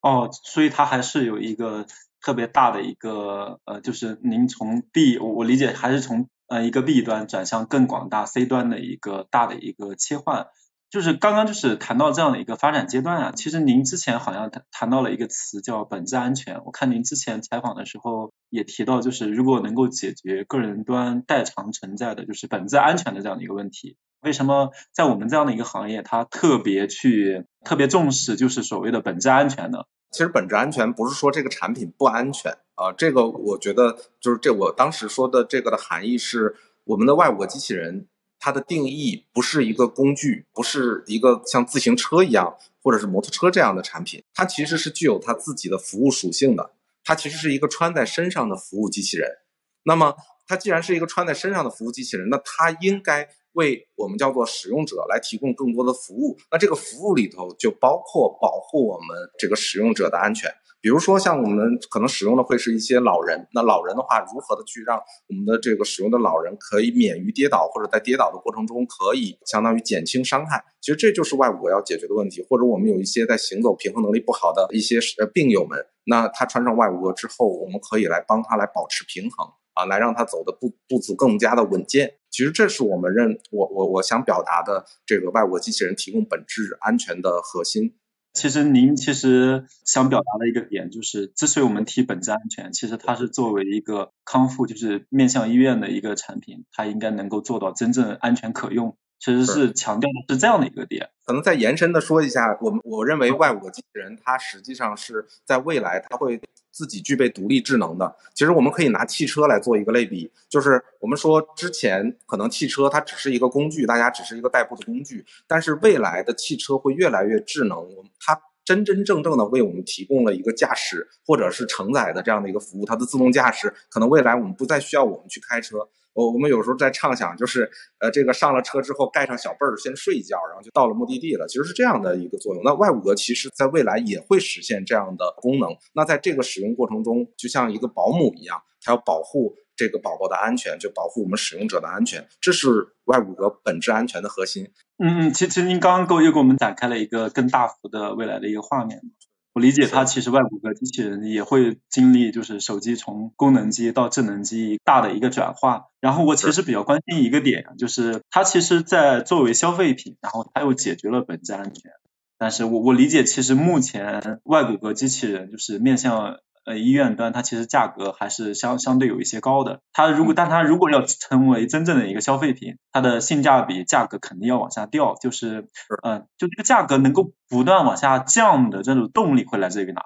哦，所以它还是有一个特别大的一个呃，就是您从 B，我我理解还是从呃一个 B 端转向更广大 C 端的一个大的一个切换。就是刚刚就是谈到这样的一个发展阶段啊，其实您之前好像谈谈到了一个词叫本质安全。我看您之前采访的时候也提到，就是如果能够解决个人端代偿存在的就是本质安全的这样的一个问题，为什么在我们这样的一个行业，它特别去特别重视就是所谓的本质安全呢？
其实本质安全不是说这个产品不安全啊，这个我觉得就是这我当时说的这个的含义是我们的外国机器人。它的定义不是一个工具，不是一个像自行车一样或者是摩托车这样的产品，它其实是具有它自己的服务属性的。它其实是一个穿在身上的服务机器人。那么，它既然是一个穿在身上的服务机器人，那它应该为我们叫做使用者来提供更多的服务。那这个服务里头就包括保护我们这个使用者的安全。比如说，像我们可能使用的会是一些老人，那老人的话，如何的去让我们的这个使用的老人可以免于跌倒，或者在跌倒的过程中可以相当于减轻伤害？其实这就是外骨骼要解决的问题。或者我们有一些在行走平衡能力不好的一些呃病友们，那他穿上外骨骼之后，我们可以来帮他来保持平衡啊，来让他走的步步子更加的稳健。其实这是我们认我我我想表达的这个外五机器人提供本质安全的核心。
其实您其实想表达的一个点就是，之所以我们提本质安全，其实它是作为一个康复，就是面向医院的一个产品，它应该能够做到真正安全可用。其实是强调的是这样的一个点。
可能再延伸的说一下，我们我认为外五个机器人，它实际上是在未来它会自己具备独立智能的。其实我们可以拿汽车来做一个类比，就是我们说之前可能汽车它只是一个工具，大家只是一个代步的工具，但是未来的汽车会越来越智能，我们它真真正正的为我们提供了一个驾驶或者是承载的这样的一个服务，它的自动驾驶可能未来我们不再需要我们去开车。我我们有时候在畅想，就是呃，这个上了车之后盖上小被儿，先睡一觉，然后就到了目的地了。其实是这样的一个作用。那外五格其实在未来也会实现这样的功能。那在这个使用过程中，就像一个保姆一样，它要保护这个宝宝的安全，就保护我们使用者的安全。这是外五格本质安全的核心。
嗯嗯，其实您刚刚给我又给我们展开了一个更大幅的未来的一个画面。我理解，它其实外骨骼机器人也会经历，就是手机从功能机到智能机大的一个转化。然后我其实比较关心一个点，就是它其实，在作为消费品，然后它又解决了本质安全。但是我我理解，其实目前外骨骼机器人就是面向。呃，医院端它其实价格还是相相对有一些高的。它如果，但它如果要成为真正的一个消费品，它的性价比价格肯定要往下掉。就是，嗯，就这个价格能够不断往下降的这种动力会来自于哪？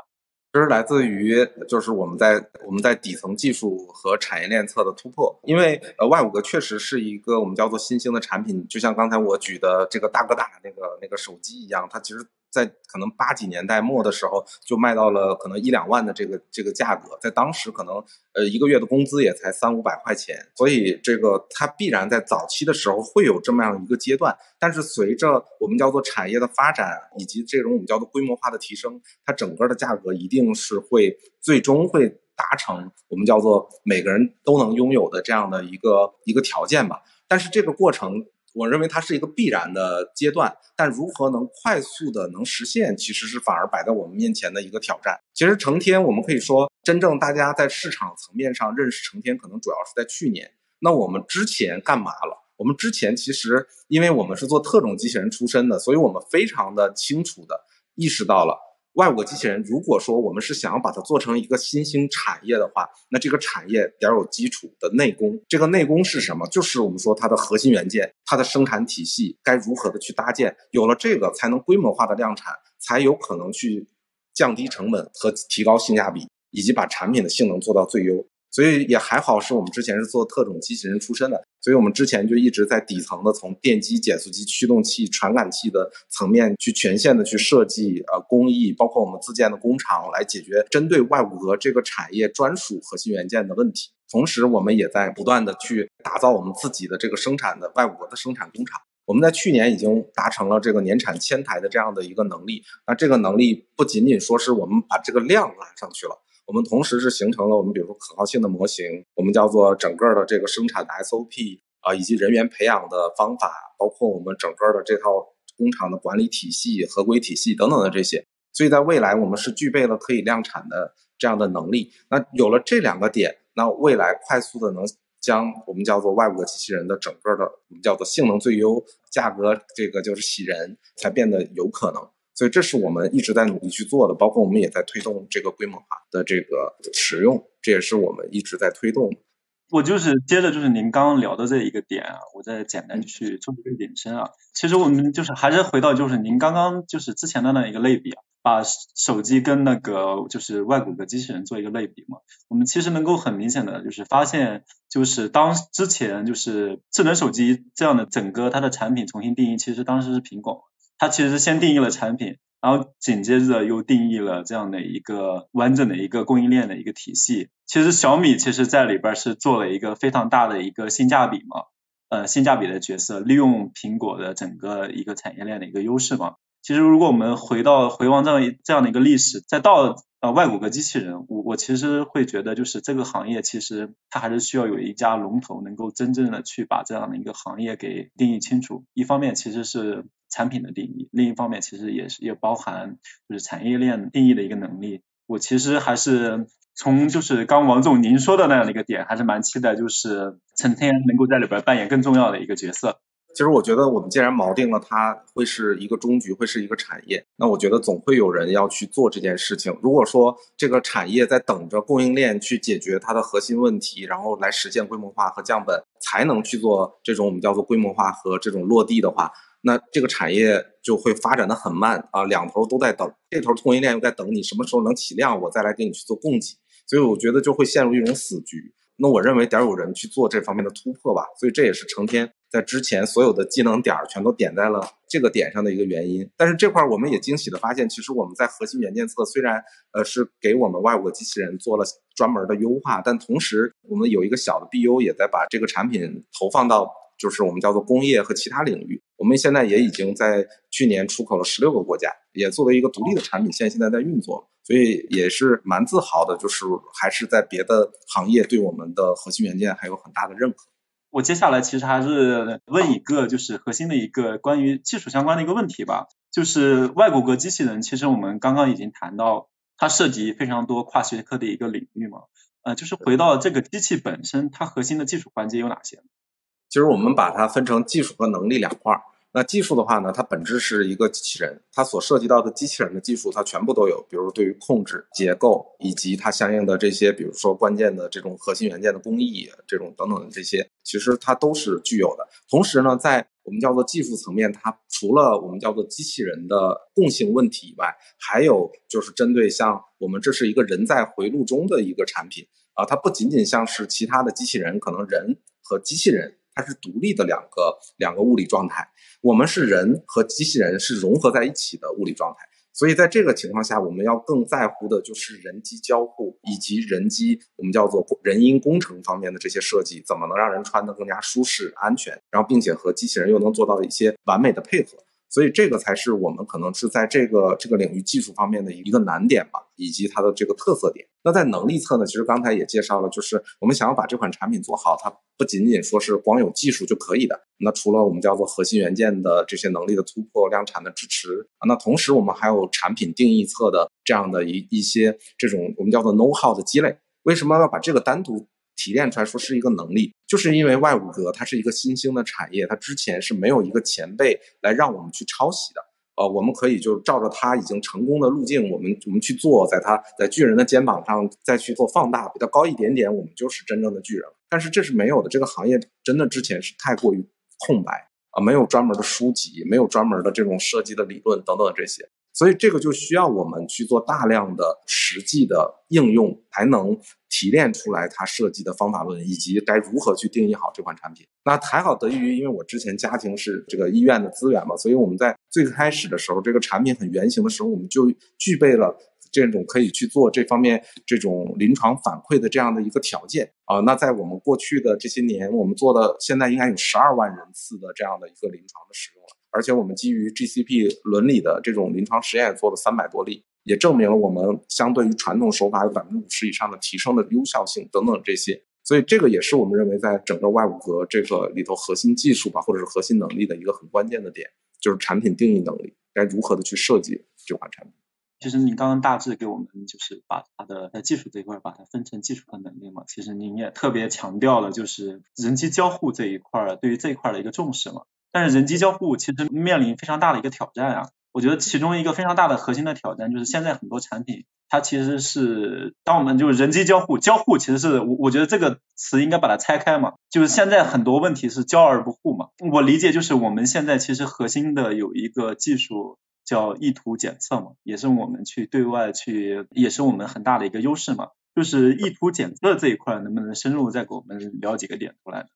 这是来自于就是我们在我们在底层技术和产业链侧的突破。因为呃，Y 五个确实是一个我们叫做新兴的产品，就像刚才我举的这个大哥大那个那个手机一样，它其实。在可能八几年代末的时候，就卖到了可能一两万的这个这个价格，在当时可能呃一个月的工资也才三五百块钱，所以这个它必然在早期的时候会有这么样一个阶段。但是随着我们叫做产业的发展以及这种我们叫做规模化的提升，它整个的价格一定是会最终会达成我们叫做每个人都能拥有的这样的一个一个条件吧。但是这个过程。我认为它是一个必然的阶段，但如何能快速的能实现，其实是反而摆在我们面前的一个挑战。其实成天，我们可以说，真正大家在市场层面上认识成天，可能主要是在去年。那我们之前干嘛了？我们之前其实，因为我们是做特种机器人出身的，所以我们非常的清楚的意识到了。外五个机器人，如果说我们是想要把它做成一个新兴产业的话，那这个产业得有基础的内功。这个内功是什么？就是我们说它的核心元件，它的生产体系该如何的去搭建。有了这个，才能规模化的量产，才有可能去降低成本和提高性价比，以及把产品的性能做到最优。所以也还好，是我们之前是做特种机器人出身的，所以我们之前就一直在底层的，从电机、减速机、驱动器、传感器的层面去全线的去设计呃工艺，包括我们自建的工厂来解决针对外骨骼这个产业专属核心元件的问题。同时，我们也在不断的去打造我们自己的这个生产的外骨骼的生产工厂。我们在去年已经达成了这个年产千台的这样的一个能力。那这个能力不仅仅说是我们把这个量拉上去了。我们同时是形成了我们比如说可靠性的模型，我们叫做整个的这个生产的 SOP 啊，以及人员培养的方法，包括我们整个的这套工厂的管理体系、合规体系等等的这些。所以在未来，我们是具备了可以量产的这样的能力。那有了这两个点，那未来快速的能将我们叫做外部的机器人的整个的我们叫做性能最优、价格这个就是喜人，才变得有可能。所以这是我们一直在努力去做的，包括我们也在推动这个规模化的这个使用，这也是我们一直在推动。
我就是接着就是您刚刚聊的这一个点啊，我再简单去做一个引申啊。其实我们就是还是回到就是您刚刚就是之前的那一个类比啊，把手机跟那个就是外骨骼机器人做一个类比嘛。我们其实能够很明显的就是发现，就是当之前就是智能手机这样的整个它的产品重新定义，其实当时是苹果，它其实先定义了产品。然后紧接着又定义了这样的一个完整的一个供应链的一个体系。其实小米其实在里边是做了一个非常大的一个性价比嘛，呃性价比的角色，利用苹果的整个一个产业链的一个优势嘛。其实如果我们回到回望这样这样的一个历史，再到呃外骨骼机器人，我我其实会觉得就是这个行业其实它还是需要有一家龙头能够真正的去把这样的一个行业给定义清楚。一方面其实是产品的定义，另一方面其实也是也包含就是产业链定义的一个能力。我其实还是从就是刚王总您说的那样的一个点，还是蛮期待就是成天能够在里边扮演更重要的一个角色。
其实我觉得我们既然锚定了它会是一个终局，会是一个产业，那我觉得总会有人要去做这件事情。如果说这个产业在等着供应链去解决它的核心问题，然后来实现规模化和降本，才能去做这种我们叫做规模化和这种落地的话。那这个产业就会发展的很慢啊，两头都在等，这头供应链又在等你什么时候能起量，我再来给你去做供给，所以我觉得就会陷入一种死局。那我认为得有人去做这方面的突破吧，所以这也是成天在之前所有的技能点全都点在了这个点上的一个原因。但是这块我们也惊喜的发现，其实我们在核心元件侧虽然呃是给我们外部机器人做了专门的优化，但同时我们有一个小的 BU 也在把这个产品投放到。就是我们叫做工业和其他领域，我们现在也已经在去年出口了十六个国家，也作为一个独立的产品线，现在在运作，所以也是蛮自豪的。就是还是在别的行业对我们的核心元件还有很大的认可。
我接下来其实还是问一个就是核心的一个关于技术相关的一个问题吧，就是外骨骼机器人，其实我们刚刚已经谈到，它涉及非常多跨学科的一个领域嘛，呃，就是回到这个机器本身，它核心的技术环节有哪些？
其实我们把它分成技术和能力两块儿。那技术的话呢，它本质是一个机器人，它所涉及到的机器人的技术，它全部都有。比如对于控制、结构以及它相应的这些，比如说关键的这种核心元件的工艺，这种等等的这些，其实它都是具有的。同时呢，在我们叫做技术层面，它除了我们叫做机器人的共性问题以外，还有就是针对像我们这是一个人在回路中的一个产品啊，它不仅仅像是其他的机器人，可能人和机器人。它是独立的两个两个物理状态，我们是人和机器人是融合在一起的物理状态，所以在这个情况下，我们要更在乎的就是人机交互以及人机我们叫做人因工程方面的这些设计，怎么能让人穿得更加舒适、安全，然后并且和机器人又能做到一些完美的配合。所以这个才是我们可能是在这个这个领域技术方面的一个难点吧，以及它的这个特色点。那在能力侧呢，其实刚才也介绍了，就是我们想要把这款产品做好，它不仅仅说是光有技术就可以的。那除了我们叫做核心元件的这些能力的突破、量产的支持，那同时我们还有产品定义侧的这样的一一些这种我们叫做 know how 的积累。为什么要把这个单独？提炼出来说是一个能力，就是因为外骨骼它是一个新兴的产业，它之前是没有一个前辈来让我们去抄袭的。呃，我们可以就照着它已经成功的路径，我们我们去做，在它在巨人的肩膀上再去做放大，比它高一点点，我们就是真正的巨人。但是这是没有的，这个行业真的之前是太过于空白啊，没有专门的书籍，没有专门的这种设计的理论等等这些。所以这个就需要我们去做大量的实际的应用，才能提炼出来它设计的方法论，以及该如何去定义好这款产品。那还好得益于，因为我之前家庭是这个医院的资源嘛，所以我们在最开始的时候，这个产品很原型的时候，我们就具备了这种可以去做这方面这种临床反馈的这样的一个条件啊。那在我们过去的这些年，我们做的现在应该有十二万人次的这样的一个临床的使用了。而且我们基于 GCP 伦理的这种临床实验做了三百多例，也证明了我们相对于传统手法有百分之五十以上的提升的优效性等等这些。所以这个也是我们认为在整个外骨骼这个里头核心技术吧，或者是核心能力的一个很关键的点，就是产品定义能力，该如何的去设计这款产品。
其实您刚刚大致给我们就是把它的在技术这一块把它分成技术和能力嘛，其实您也特别强调了就是人机交互这一块对于这一块的一个重视嘛。但是人机交互其实面临非常大的一个挑战啊。我觉得其中一个非常大的核心的挑战就是现在很多产品，它其实是当我们就是人机交互，交互其实是我我觉得这个词应该把它拆开嘛，就是现在很多问题是交而不互嘛。我理解就是我们现在其实核心的有一个技术叫意图检测嘛，也是我们去对外去，也是我们很大的一个优势嘛。就是意图检测这一块能不能深入再给我们聊几个点出来？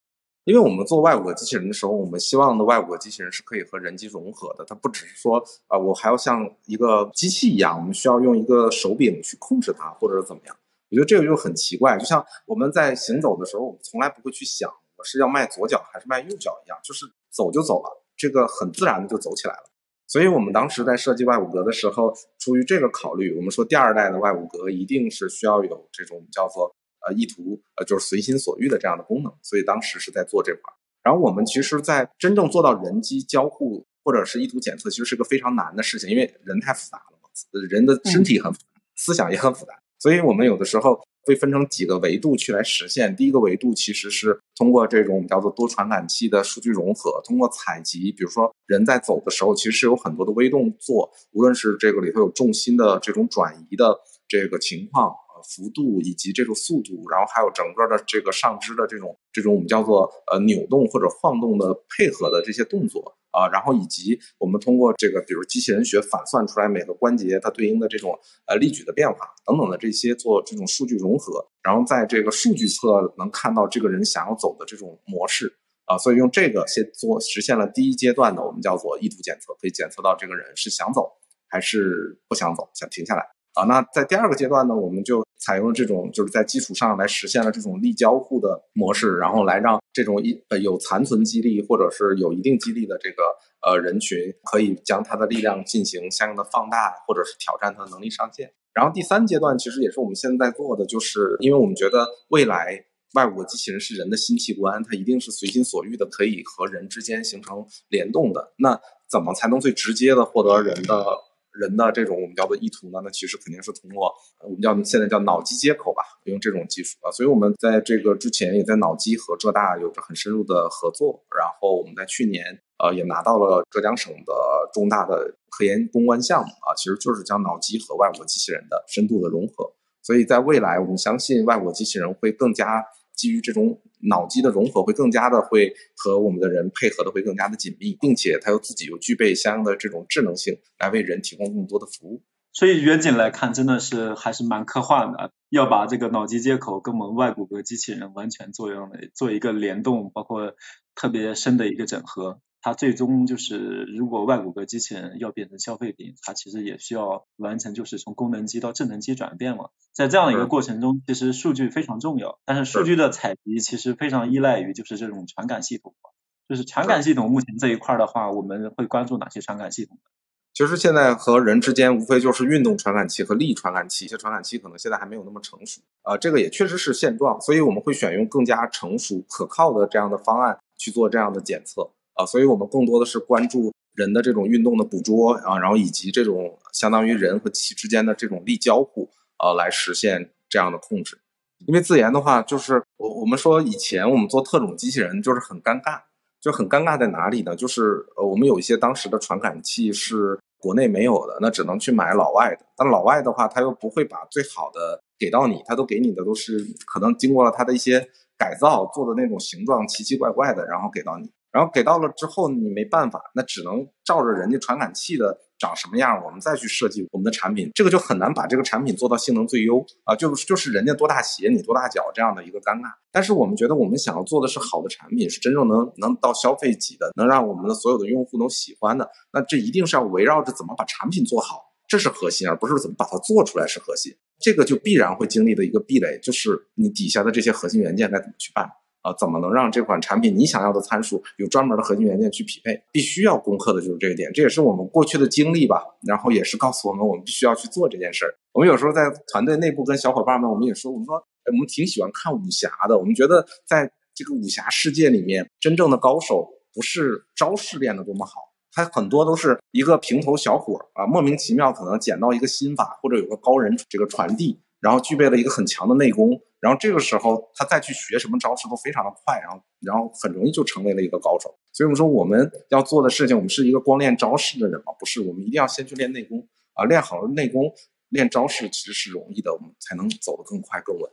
因为我们做外骨骼机器人的时候，我们希望的外骨骼机器人是可以和人机融合的。它不只是说啊，我还要像一个机器一样，我们需要用一个手柄去控制它，或者是怎么样？我觉得这个就很奇怪。就像我们在行走的时候，我们从来不会去想我是要迈左脚还是迈右脚一样，就是走就走了，这个很自然的就走起来了。所以我们当时在设计外骨骼的时候，出于这个考虑，我们说第二代的外骨骼一定是需要有这种叫做。呃，意图呃就是随心所欲的这样的功能，所以当时是在做这块儿。然后我们其实，在真正做到人机交互或者是意图检测，其实是个非常难的事情，因为人太复杂了嘛，人的身体很复杂，思想也很复杂，所以我们有的时候会分成几个维度去来实现。第一个维度其实是通过这种我们叫做多传感器的数据融合，通过采集，比如说人在走的时候，其实是有很多的微动作，无论是这个里头有重心的这种转移的这个情况。幅度以及这个速度，然后还有整个的这个上肢的这种这种我们叫做呃扭动或者晃动的配合的这些动作啊，然后以及我们通过这个比如机器人学反算出来每个关节它对应的这种呃力矩的变化等等的这些做这种数据融合，然后在这个数据侧能看到这个人想要走的这种模式啊，所以用这个先做实现了第一阶段的我们叫做意图检测，可以检测到这个人是想走还是不想走，想停下来。啊，那在第二个阶段呢，我们就采用了这种就是在基础上来实现了这种立交互的模式，然后来让这种一呃有残存肌力或者是有一定肌力的这个呃人群，可以将它的力量进行相应的放大，或者是挑战它的能力上限。然后第三阶段其实也是我们现在做的，就是因为我们觉得未来外部机器人是人的新器官，它一定是随心所欲的可以和人之间形成联动的。那怎么才能最直接的获得人的？人的这种我们叫做意图呢，那其实肯定是通过我们叫现在叫脑机接口吧，用这种技术啊。所以我们在这个之前也在脑机和浙大有着很深入的合作。然后我们在去年呃也拿到了浙江省的重大的科研攻关项目啊，其实就是将脑机和外国机器人的深度的融合。所以在未来，我们相信外国机器人会更加。基于这种脑机的融合，会更加的会和我们的人配合的会更加的紧密，并且它又自己又具备相应的这种智能性，来为人提供更多的服务。
所以远景来看，真的是还是蛮科幻的，要把这个脑机接口跟我们外骨骼机器人完全作用的做一个联动，包括特别深的一个整合。它最终就是，如果外骨骼机器人要变成消费品，它其实也需要完成就是从功能机到智能机转变嘛。在这样的一个过程中，其实数据非常重要，但是数据的采集其实非常依赖于就是这种传感系统。就是传感系统目前这一块的话，我们会关注哪些传感系统？
其实现在和人之间无非就是运动传感器和力传感器，一些传感器可能现在还没有那么成熟。啊，这个也确实是现状，所以我们会选用更加成熟可靠的这样的方案去做这样的检测。啊，所以我们更多的是关注人的这种运动的捕捉啊，然后以及这种相当于人和其之间的这种力交互啊，来实现这样的控制。因为自研的话，就是我我们说以前我们做特种机器人就是很尴尬，就很尴尬在哪里呢？就是呃，我们有一些当时的传感器是国内没有的，那只能去买老外的。但老外的话，他又不会把最好的给到你，他都给你的都是可能经过了他的一些改造做的那种形状奇奇怪怪的，然后给到你。然后给到了之后，你没办法，那只能照着人家传感器的长什么样，我们再去设计我们的产品，这个就很难把这个产品做到性能最优啊，就就是人家多大鞋你多大脚这样的一个尴尬。但是我们觉得我们想要做的是好的产品，是真正能能到消费级的，能让我们的所有的用户都喜欢的，那这一定是要围绕着怎么把产品做好，这是核心，而不是怎么把它做出来是核心。这个就必然会经历的一个壁垒，就是你底下的这些核心元件该怎么去办。啊，怎么能让这款产品你想要的参数有专门的核心元件去匹配？必须要攻克的就是这个点，这也是我们过去的经历吧。然后也是告诉我们，我们必须要去做这件事儿。我们有时候在团队内部跟小伙伴们，我们也说，我们说我们挺喜欢看武侠的。我们觉得在这个武侠世界里面，真正的高手不是招式练得多么好，他很多都是一个平头小伙啊，莫名其妙可能捡到一个心法，或者有个高人这个传递。然后具备了一个很强的内功，然后这个时候他再去学什么招式都非常的快，然后然后很容易就成为了一个高手。所以我们说我们要做的事情，我们是一个光练招式的人吗？不是，我们一定要先去练内功啊，练好了内功，练招式其实是容易的，我们才能走得更快更稳。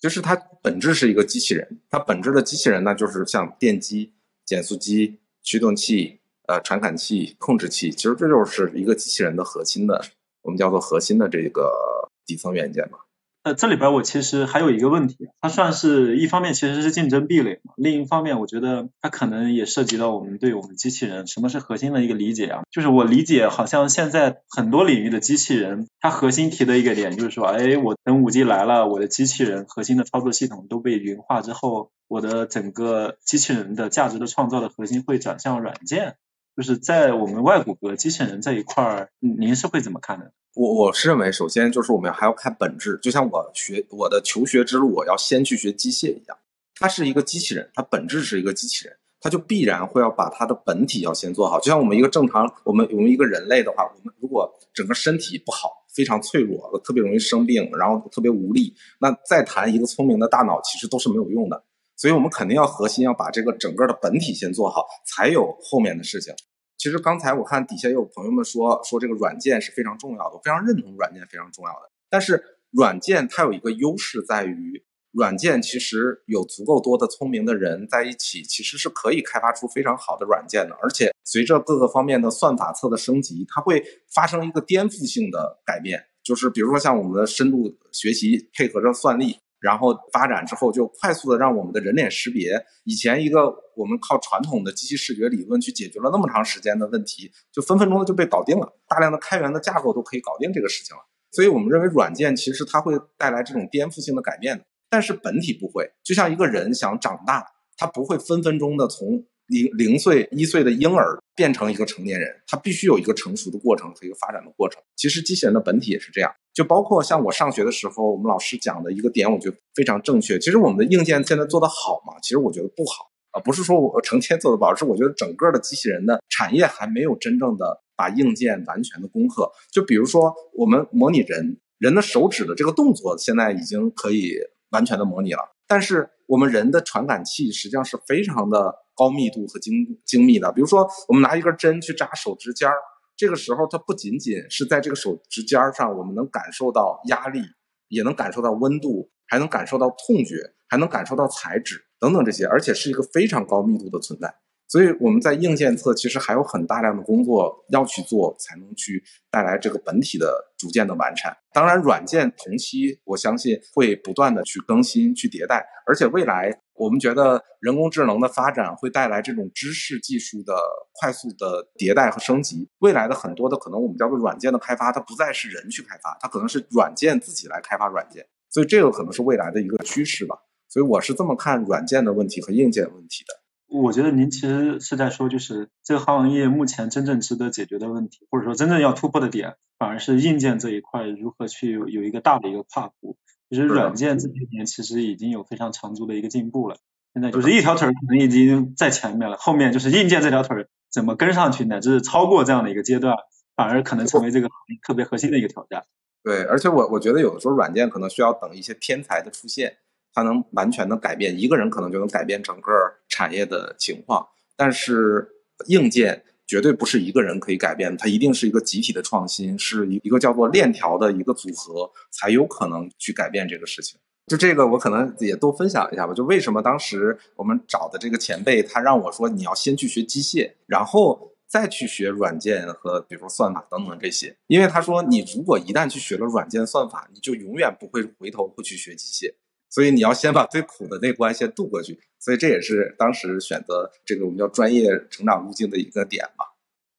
就是它本质是一个机器人，它本质的机器人呢，就是像电机、减速机、驱动器、呃传感器、控制器，其实这就是一个机器人的核心的，我们叫做核心的这个底层元件嘛。
呃，这里边我其实还有一个问题，它算是一方面其实是竞争壁垒嘛，另一方面我觉得它可能也涉及到我们对我们机器人什么是核心的一个理解啊。就是我理解，好像现在很多领域的机器人，它核心提的一个点就是说，哎，我等五 G 来了，我的机器人核心的操作系统都被云化之后，我的整个机器人的价值的创造的核心会转向软件。就是在我们外骨骼机器人这一块儿，您是会怎么看的？
我我是认为，首先就是我们还要看本质，就像我学我的求学之路，我要先去学机械一样。它是一个机器人，它本质是一个机器人，它就必然会要把它的本体要先做好。就像我们一个正常，我们我们一个人类的话，我们如果整个身体不好，非常脆弱，特别容易生病，然后特别无力，那再谈一个聪明的大脑，其实都是没有用的。所以我们肯定要核心要把这个整个的本体先做好，才有后面的事情。其实刚才我看底下也有朋友们说说这个软件是非常重要的，我非常认同软件非常重要的。但是软件它有一个优势在于，软件其实有足够多的聪明的人在一起，其实是可以开发出非常好的软件的。而且随着各个方面的算法侧的升级，它会发生一个颠覆性的改变，就是比如说像我们的深度学习配合着算力。然后发展之后，就快速的让我们的人脸识别，以前一个我们靠传统的机器视觉理论去解决了那么长时间的问题，就分分钟的就被搞定了，大量的开源的架构都可以搞定这个事情了。所以我们认为软件其实它会带来这种颠覆性的改变的，但是本体不会。就像一个人想长大，他不会分分钟的从。零零岁一岁的婴儿变成一个成年人，他必须有一个成熟的过程和一个发展的过程。其实机器人的本体也是这样，就包括像我上学的时候，我们老师讲的一个点，我觉得非常正确。其实我们的硬件现在做得好吗？其实我觉得不好啊，不是说我成天做的不好，是我觉得整个的机器人的产业还没有真正的把硬件完全的攻克。就比如说我们模拟人人的手指的这个动作，现在已经可以完全的模拟了，但是我们人的传感器实际上是非常的。高密度和精精密的，比如说我们拿一根针去扎手指尖儿，这个时候它不仅仅是在这个手指尖儿上，我们能感受到压力，也能感受到温度，还能感受到痛觉，还能感受到材质等等这些，而且是一个非常高密度的存在。所以我们在硬件侧其实还有很大量的工作要去做，才能去带来这个本体的逐渐的完善。当然，软件同期我相信会不断的去更新、去迭代，而且未来我们觉得人工智能的发展会带来这种知识技术的快速的迭代和升级。未来的很多的可能我们叫做软件的开发，它不再是人去开发，它可能是软件自己来开发软件。所以这个可能是未来的一个趋势吧。所以我是这么看软件的问题和硬件问题的。
我觉得您其实是在说，就是这个行业目前真正值得解决的问题，或者说真正要突破的点，反而是硬件这一块如何去有一个大的一个跨步。其实软件这些年其实已经有非常长足的一个进步了，现在就是一条腿可能已经在前面了，后面就是硬件这条腿怎么跟上去，乃至超过这样的一个阶段，反而可能成为这个行业特别核心的一个挑战。
对，而且我我觉得有的时候软件可能需要等一些天才的出现。它能完全的改变一个人，可能就能改变整个产业的情况。但是硬件绝对不是一个人可以改变，它一定是一个集体的创新，是一一个叫做链条的一个组合，才有可能去改变这个事情。就这个，我可能也都分享一下吧。就为什么当时我们找的这个前辈，他让我说你要先去学机械，然后再去学软件和比如说算法等等这些。因为他说你如果一旦去学了软件算法，你就永远不会回头会去学机械。所以你要先把最苦的那关先渡过去，所以这也是当时选择这个我们叫专业成长路径的一个点吧。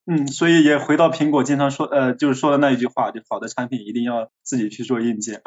嗯，所以也回到苹果经常说，呃，就是说的那一句话，就好的产品一定要自己去做硬件。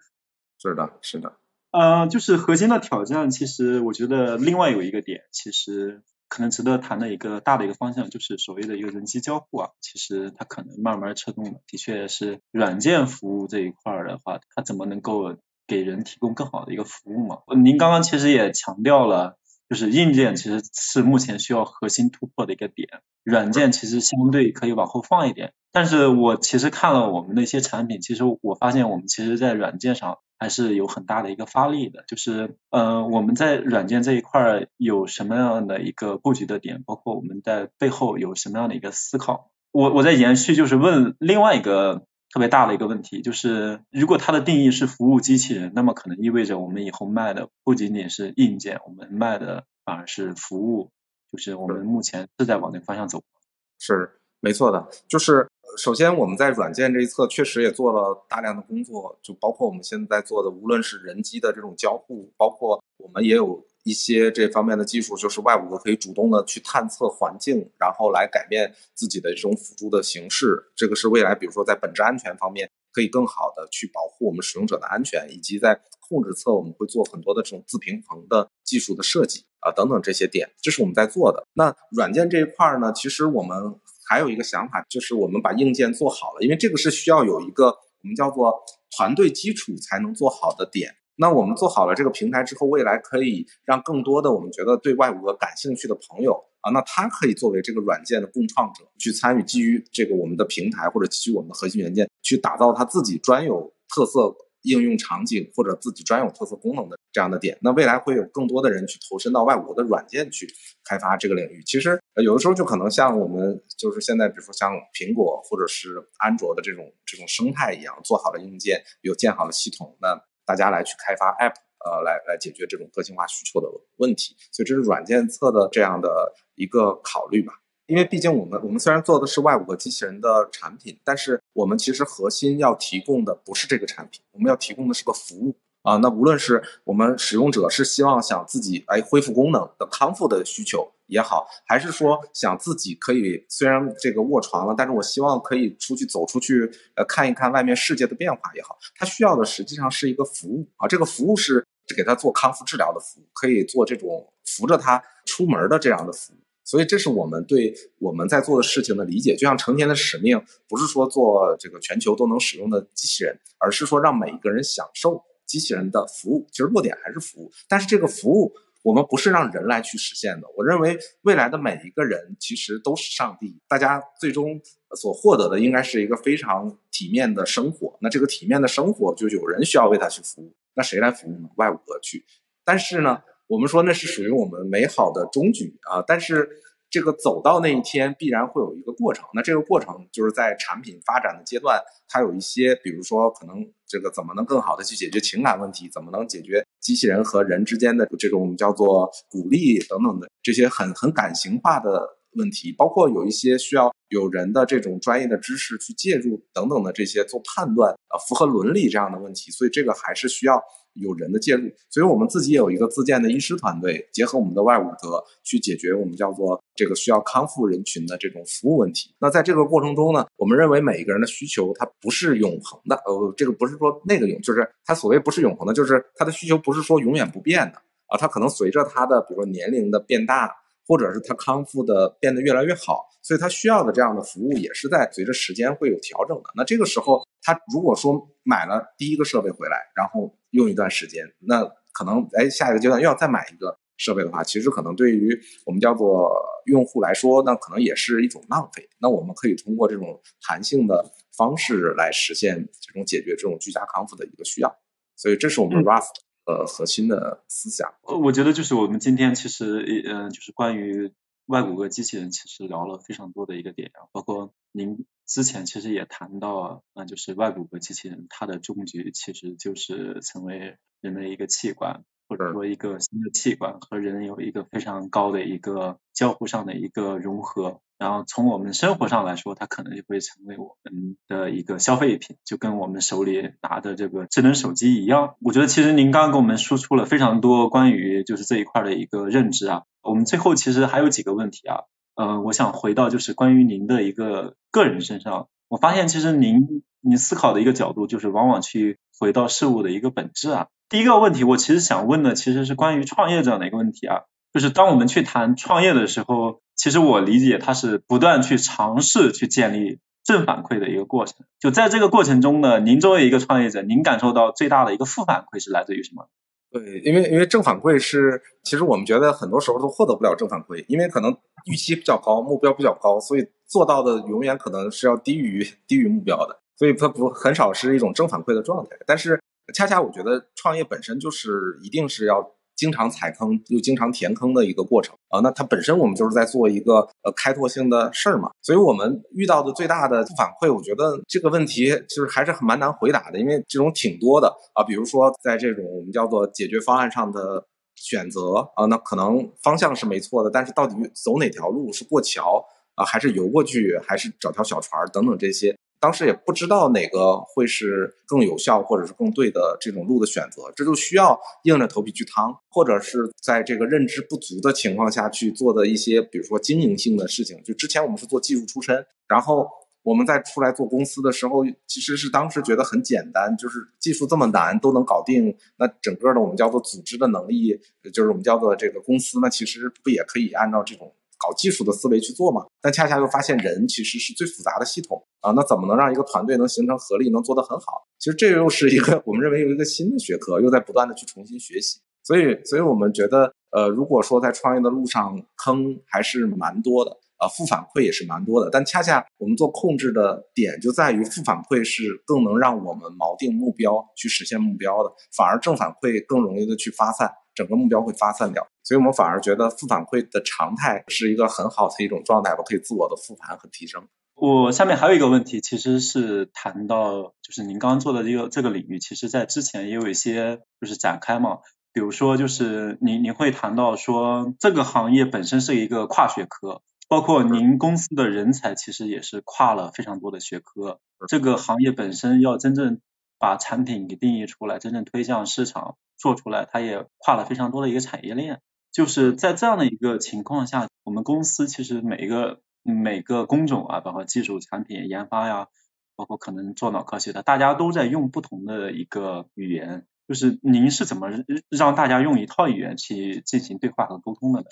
<laughs>
是的，是的。
呃，就是核心的挑战，其实我觉得另外有一个点，其实可能值得谈的一个大的一个方向，就是所谓的一个人机交互啊，其实它可能慢慢车动的，的确是软件服务这一块的话，它怎么能够。给人提供更好的一个服务嘛？您刚刚其实也强调了，就是硬件其实是目前需要核心突破的一个点，软件其实相对可以往后放一点。但是我其实看了我们的一些产品，其实我发现我们其实在软件上还是有很大的一个发力的，就是呃我们在软件这一块有什么样的一个布局的点，包括我们在背后有什么样的一个思考。我我在延续就是问另外一个特别大的一个问题，就是如果它的定义是服务机器人，那么可能意味着我们以后卖的不仅仅是硬件，我们卖的反而是服务，就是我们目前是在往那个方向走。
是没错的，就是首先我们在软件这一侧确实也做了大量的工作，就包括我们现在做的，无论是人机的这种交互，包括我们也有。一些这方面的技术，就是外五可以主动的去探测环境，然后来改变自己的这种辅助的形式。这个是未来，比如说在本质安全方面，可以更好的去保护我们使用者的安全，以及在控制侧我们会做很多的这种自平衡的技术的设计啊等等这些点，这是我们在做的。那软件这一块呢，其实我们还有一个想法，就是我们把硬件做好了，因为这个是需要有一个我们叫做团队基础才能做好的点。那我们做好了这个平台之后，未来可以让更多的我们觉得对外五个感兴趣的朋友啊，那他可以作为这个软件的共创者，去参与基于这个我们的平台或者基于我们的核心元件，去打造他自己专有特色应用场景或者自己专有特色功能的这样的点。那未来会有更多的人去投身到外五的软件去开发这个领域。其实有的时候就可能像我们就是现在，比如说像苹果或者是安卓的这种这种生态一样，做好了硬件，有建好了系统，那。大家来去开发 App，呃，来来解决这种个性化需求的问题，所以这是软件侧的这样的一个考虑吧。因为毕竟我们我们虽然做的是外五个机器人的产品，但是我们其实核心要提供的不是这个产品，我们要提供的是个服务。啊，那无论是我们使用者是希望想自己哎恢复功能的康复的需求也好，还是说想自己可以虽然这个卧床了，但是我希望可以出去走出去，呃看一看外面世界的变化也好，他需要的实际上是一个服务啊，这个服务是给他做康复治疗的服务，可以做这种扶着他出门的这样的服务，所以这是我们对我们在做的事情的理解，就像成天的使命不是说做这个全球都能使用的机器人，而是说让每一个人享受。机器人的服务其实落点还是服务，但是这个服务我们不是让人来去实现的。我认为未来的每一个人其实都是上帝，大家最终所获得的应该是一个非常体面的生活。那这个体面的生活就有人需要为他去服务，那谁来服务呢？外物而去。但是呢，我们说那是属于我们美好的终局啊，但是。这个走到那一天必然会有一个过程，那这个过程就是在产品发展的阶段，它有一些，比如说可能这个怎么能更好的去解决情感问题，怎么能解决机器人和人之间的这种叫做鼓励等等的这些很很感情化的问题，包括有一些需要有人的这种专业的知识去介入等等的这些做判断，呃，符合伦理这样的问题，所以这个还是需要。有人的介入，所以我们自己也有一个自建的医师团队，结合我们的外五德去解决我们叫做这个需要康复人群的这种服务问题。那在这个过程中呢，我们认为每一个人的需求它不是永恒的，呃，这个不是说那个永，就是它所谓不是永恒的，就是它的需求不是说永远不变的啊，它可能随着他的比如说年龄的变大，或者是他康复的变得越来越好，所以他需要的这样的服务也是在随着时间会有调整的。那这个时候，他如果说买了第一个设备回来，然后用一段时间，那可能哎下一个阶段又要再买一个设备的话，其实可能对于我们叫做用户来说，那可能也是一种浪费。那我们可以通过这种弹性的方式来实现这种解决这种居家康复的一个需要。所以这是我们 Rust 呃核心的思想。
呃，我觉得就是我们今天其实呃就是关于外骨骼机器人，其实聊了非常多的一个点啊，包括您。之前其实也谈到，那就是外骨骼机器人，它的终局其实就是成为人的一个器官，或者说一个新的器官和人有一个非常高的一个交互上的一个融合。然后从我们生活上来说，它可能就会成为我们的一个消费品，就跟我们手里拿的这个智能手机一样。我觉得其实您刚刚给我们输出了非常多关于就是这一块的一个认知啊。我们最后其实还有几个问题啊。呃，我想回到就是关于您的一个个人身上，我发现其实您您思考的一个角度就是往往去回到事物的一个本质啊。第一个问题，我其实想问的其实是关于创业这样的一个问题啊，就是当我们去谈创业的时候，其实我理解它是不断去尝试去建立正反馈的一个过程。就在这个过程中呢，您作为一个创业者，您感受到最大的一个负反馈是来自于什么？
对，因为因为正反馈是，其实我们觉得很多时候都获得不了正反馈，因为可能预期比较高，目标比较高，所以做到的永远可能是要低于低于目标的，所以它不很少是一种正反馈的状态。但是恰恰我觉得创业本身就是一定是要。经常踩坑又经常填坑的一个过程啊，那它本身我们就是在做一个呃开拓性的事儿嘛，所以我们遇到的最大的反馈，我觉得这个问题就是还是很蛮难回答的，因为这种挺多的啊，比如说在这种我们叫做解决方案上的选择啊，那可能方向是没错的，但是到底走哪条路是过桥啊，还是游过去，还是找条小船等等这些。当时也不知道哪个会是更有效或者是更对的这种路的选择，这就需要硬着头皮去趟，或者是在这个认知不足的情况下去做的一些，比如说经营性的事情。就之前我们是做技术出身，然后我们在出来做公司的时候，其实是当时觉得很简单，就是技术这么难都能搞定，那整个的我们叫做组织的能力，就是我们叫做这个公司，那其实不也可以按照这种。搞技术的思维去做嘛，但恰恰又发现人其实是最复杂的系统啊，那怎么能让一个团队能形成合力，能做得很好？其实这又是一个 <laughs> 我们认为有一个新的学科，又在不断的去重新学习。所以，所以我们觉得，呃，如果说在创业的路上坑还是蛮多的，啊，负反馈也是蛮多的，但恰恰我们做控制的点就在于负反馈是更能让我们锚定目标去实现目标的，反而正反馈更容易的去发散。整个目标会发散掉，所以我们反而觉得负反馈的常态是一个很好的一种状态，我可以自我的复盘和提升。
我下面还有一个问题，其实是谈到就是您刚刚做的这个这个领域，其实在之前也有一些就是展开嘛，比如说就是您您会谈到说这个行业本身是一个跨学科，包括您公司的人才其实也是跨了非常多的学科，这个行业本身要真正把产品给定义出来，真正推向市场。做出来，它也跨了非常多的一个产业链。就是在这样的一个情况下，我们公司其实每一个每个工种啊，包括技术、产品研发呀，包括可能做脑科学的，大家都在用不同的一个语言。就是您是怎么让大家用一套语言去进行对话和沟通的呢？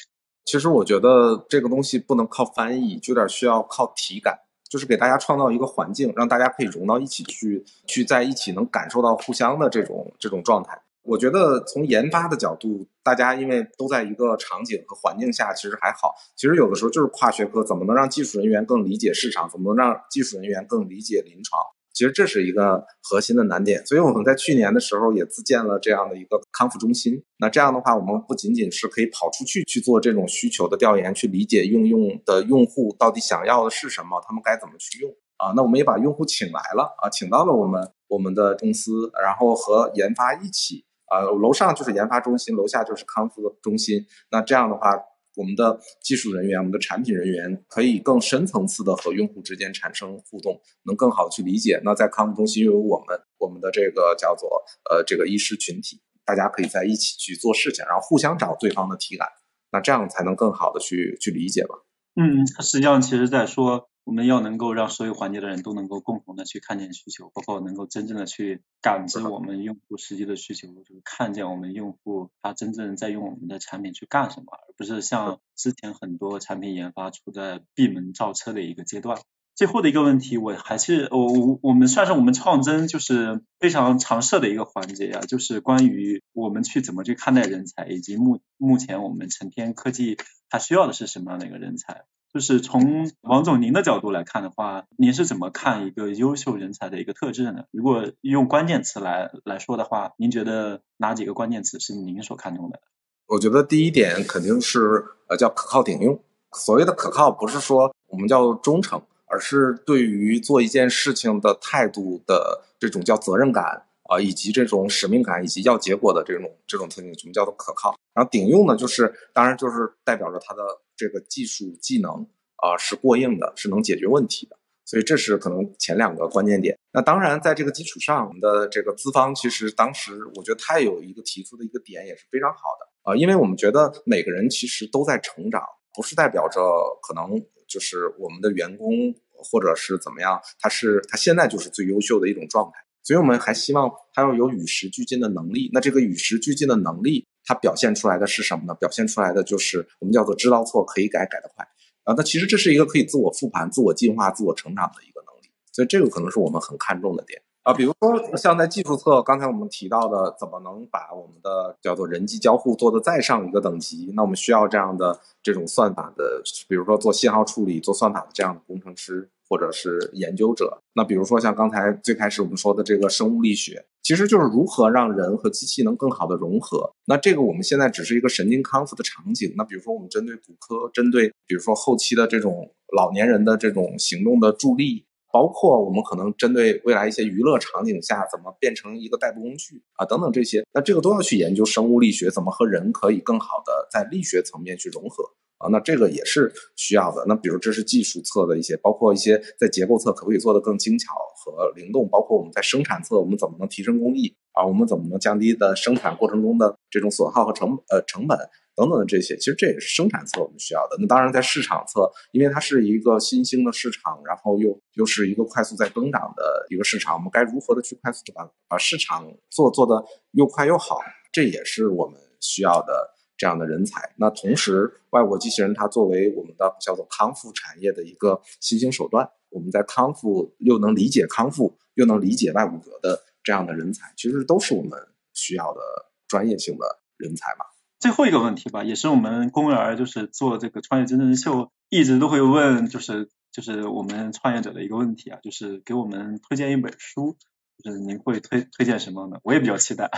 其实我觉得这个东西不能靠翻译，就有点需要靠体感，就是给大家创造一个环境，让大家可以融到一起去，去在一起能感受到互相的这种这种状态。我觉得从研发的角度，大家因为都在一个场景和环境下，其实还好。其实有的时候就是跨学科，怎么能让技术人员更理解市场？怎么能让技术人员更理解临床？其实这是一个核心的难点。所以我们在去年的时候也自建了这样的一个康复中心。那这样的话，我们不仅仅是可以跑出去去做这种需求的调研，去理解应用的用户到底想要的是什么，他们该怎么去用啊？那我们也把用户请来了啊，请到了我们我们的公司，然后和研发一起。啊，楼上就是研发中心，楼下就是康复中心。那这样的话，我们的技术人员、我们的产品人员可以更深层次的和用户之间产生互动，能更好的去理解。那在康复中心又有我们，我们的这个叫做呃这个医师群体，大家可以在一起去做事情，然后互相找对方的体感，那这样才能更好的去去理解吧。
嗯，实际上其实在说。我们要能够让所有环节的人都能够共同的去看见需求，包括能够真正的去感知我们用户实际的需求，就是看见我们用户他真正在用我们的产品去干什么，而不是像之前很多产品研发处在闭门造车的一个阶段。最后的一个问题，我还是我我我们算是我们创真就是非常常设的一个环节啊，就是关于我们去怎么去看待人才，以及目目前我们成天科技它需要的是什么样的一个人才。就是从王总您的角度来看的话，您是怎么看一个优秀人才的一个特质呢？如果用关键词来来说的话，您觉得哪几个关键词是您所看重的？
我觉得第一点肯定是呃叫可靠顶用。所谓的可靠，不是说我们叫忠诚，而是对于做一件事情的态度的这种叫责任感啊，以及这种使命感，以及要结果的这种这种特性，什么叫做可靠？然后顶用呢，就是当然就是代表着它的。这个技术技能啊是过硬的，是能解决问题的，所以这是可能前两个关键点。那当然，在这个基础上，我们的这个资方其实当时我觉得他有一个提出的一个点也是非常好的啊，因为我们觉得每个人其实都在成长，不是代表着可能就是我们的员工或者是怎么样，他是他现在就是最优秀的一种状态，所以我们还希望他要有与时俱进的能力。那这个与时俱进的能力。它表现出来的是什么呢？表现出来的就是我们叫做知道错可以改，改得快啊。那其实这是一个可以自我复盘、自我进化、自我成长的一个能力，所以这个可能是我们很看重的点。啊，比如说像在技术侧，刚才我们提到的，怎么能把我们的叫做人机交互做得再上一个等级？那我们需要这样的这种算法的，比如说做信号处理、做算法的这样的工程师或者是研究者。那比如说像刚才最开始我们说的这个生物力学，其实就是如何让人和机器能更好的融合。那这个我们现在只是一个神经康复的场景。那比如说我们针对骨科，针对比如说后期的这种老年人的这种行动的助力。包括我们可能针对未来一些娱乐场景下怎么变成一个代步工具啊等等这些，那这个都要去研究生物力学怎么和人可以更好的在力学层面去融合啊，那这个也是需要的。那比如这是技术侧的一些，包括一些在结构侧可不可以做得更精巧和灵动，包括我们在生产侧我们怎么能提升工艺啊，我们怎么能降低的生产过程中的这种损耗和成呃成本。等等的这些，其实这也是生产侧我们需要的。那当然，在市场侧，因为它是一个新兴的市场，然后又又是一个快速在增长的一个市场，我们该如何的去快速的把把市场做做的又快又好？这也是我们需要的这样的人才。那同时，外国机器人它作为我们的叫做康复产业的一个新兴手段，我们在康复又能理解康复，又能理解外骨骼的这样的人才，其实都是我们需要的专业性的人才嘛。
最后一个问题吧，也是我们公园就是做这个创业真人秀，一直都会问，就是就是我们创业者的一个问题啊，就是给我们推荐一本书，就是您会推推荐什么呢？我也比较期待。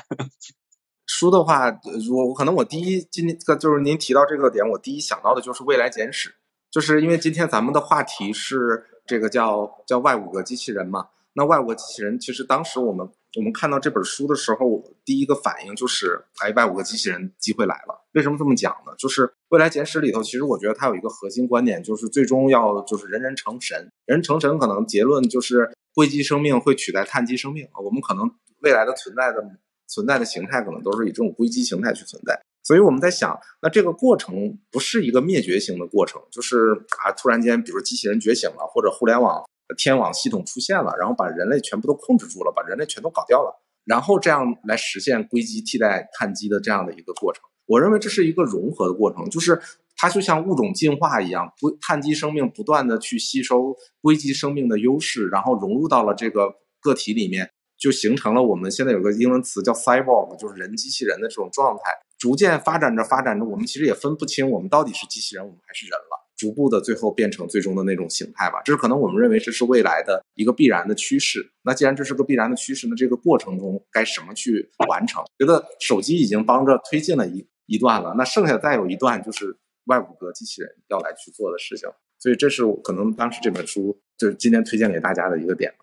书的话，我我可能我第一今天就是您提到这个点，我第一想到的就是《未来简史》，就是因为今天咱们的话题是这个叫叫外五个机器人嘛，那外五个机器人其实当时我们。我们看到这本书的时候，第一个反应就是，哎，外五个机器人机会来了。为什么这么讲呢？就是《未来简史》里头，其实我觉得它有一个核心观点，就是最终要就是人人成神。人成神，可能结论就是硅基生命会取代碳基生命啊。我们可能未来的存在的存在的形态，可能都是以这种硅基形态去存在。所以我们在想，那这个过程不是一个灭绝型的过程，就是啊，突然间，比如机器人觉醒了，或者互联网。天网系统出现了，然后把人类全部都控制住了，把人类全都搞掉了，然后这样来实现硅基替代碳基的这样的一个过程。我认为这是一个融合的过程，就是它就像物种进化一样，硅碳基生命不断的去吸收硅基生命的优势，然后融入到了这个个体里面，就形成了我们现在有个英文词叫 cyborg，就是人机器人的这种状态。逐渐发展着发展着，我们其实也分不清我们到底是机器人，我们还是人了。逐步的，最后变成最终的那种形态吧。这是可能我们认为这是未来的一个必然的趋势。那既然这是个必然的趋势，那这个过程中该什么去完成？觉得手机已经帮着推进了一一段了，那剩下再有一段就是外骨骼机器人要来去做的事情。所以这是可能当时这本书就是今天推荐给大家的一个点。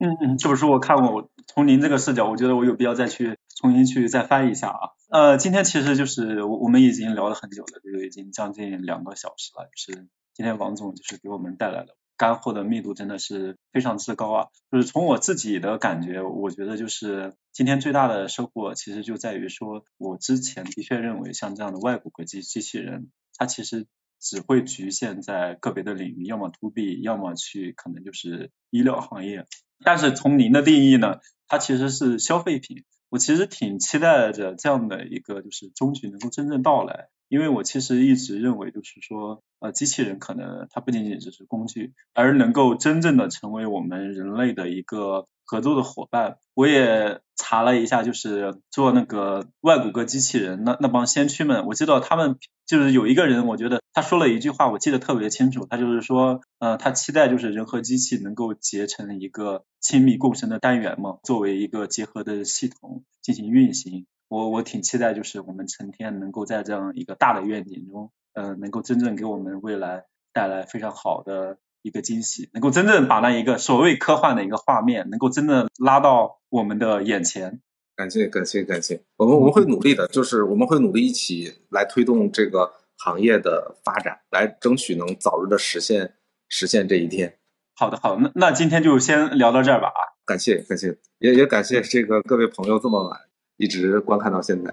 嗯嗯，这本书我看过，我从您这个视角，我觉得我有必要再去重新去再翻一下啊。呃，今天其实就是我我们已经聊了很久了，就已经将近两个小时了。就是今天王总就是给我们带来的干货的密度真的是非常之高啊。就是从我自己的感觉，我觉得就是今天最大的收获其实就在于说，我之前的确认为像这样的外骨骼机机器人，它其实只会局限在个别的领域，要么 to B，要么去可能就是医疗行业。但是从您的定义呢，它其实是消费品。我其实挺期待着这样的一个就是终局能够真正到来，因为我其实一直认为就是说，呃，机器人可能它不仅仅只是工具，而能够真正的成为我们人类的一个合作的伙伴。我也查了一下，就是做那个外骨骼机器人那那帮先驱们，我知道他们。就是有一个人，我觉得他说了一句话，我记得特别清楚。他就是说，呃，他期待就是人和机器能够结成一个亲密共生的单元嘛，作为一个结合的系统进行运行。我我挺期待，就是我们成天能够在这样一个大的愿景中，呃，能够真正给我们未来带来非常好的一个惊喜，能够真正把那一个所谓科幻的一个画面，能够真的拉到我们的眼前。
感谢感谢感谢，我们我们会努力的，就是我们会努力一起来推动这个行业的发展，来争取能早日的实现实现这一天。
好的好，那那今天就先聊到这儿吧啊！
感谢感谢，也也感谢这个各位朋友这么晚一直观看到现在。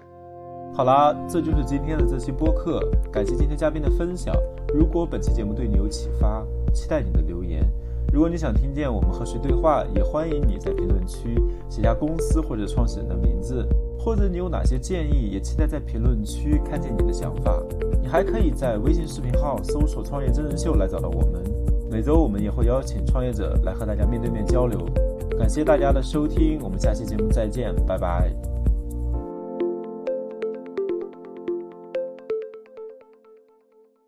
好啦，这就是今天的这期播客，感谢今天嘉宾的分享。如果本期节目对你有启发，期待你的留言。如果你想听见我们和谁对话，也欢迎你在评论区写下公司或者创始人的名字，或者你有哪些建议，也期待在评论区看见你的想法。你还可以在微信视频号搜索“创业真人秀”来找到我们。每周我们也会邀请创业者来和大家面对面交流。
感谢大家的收听，我们下期节目再见，拜拜。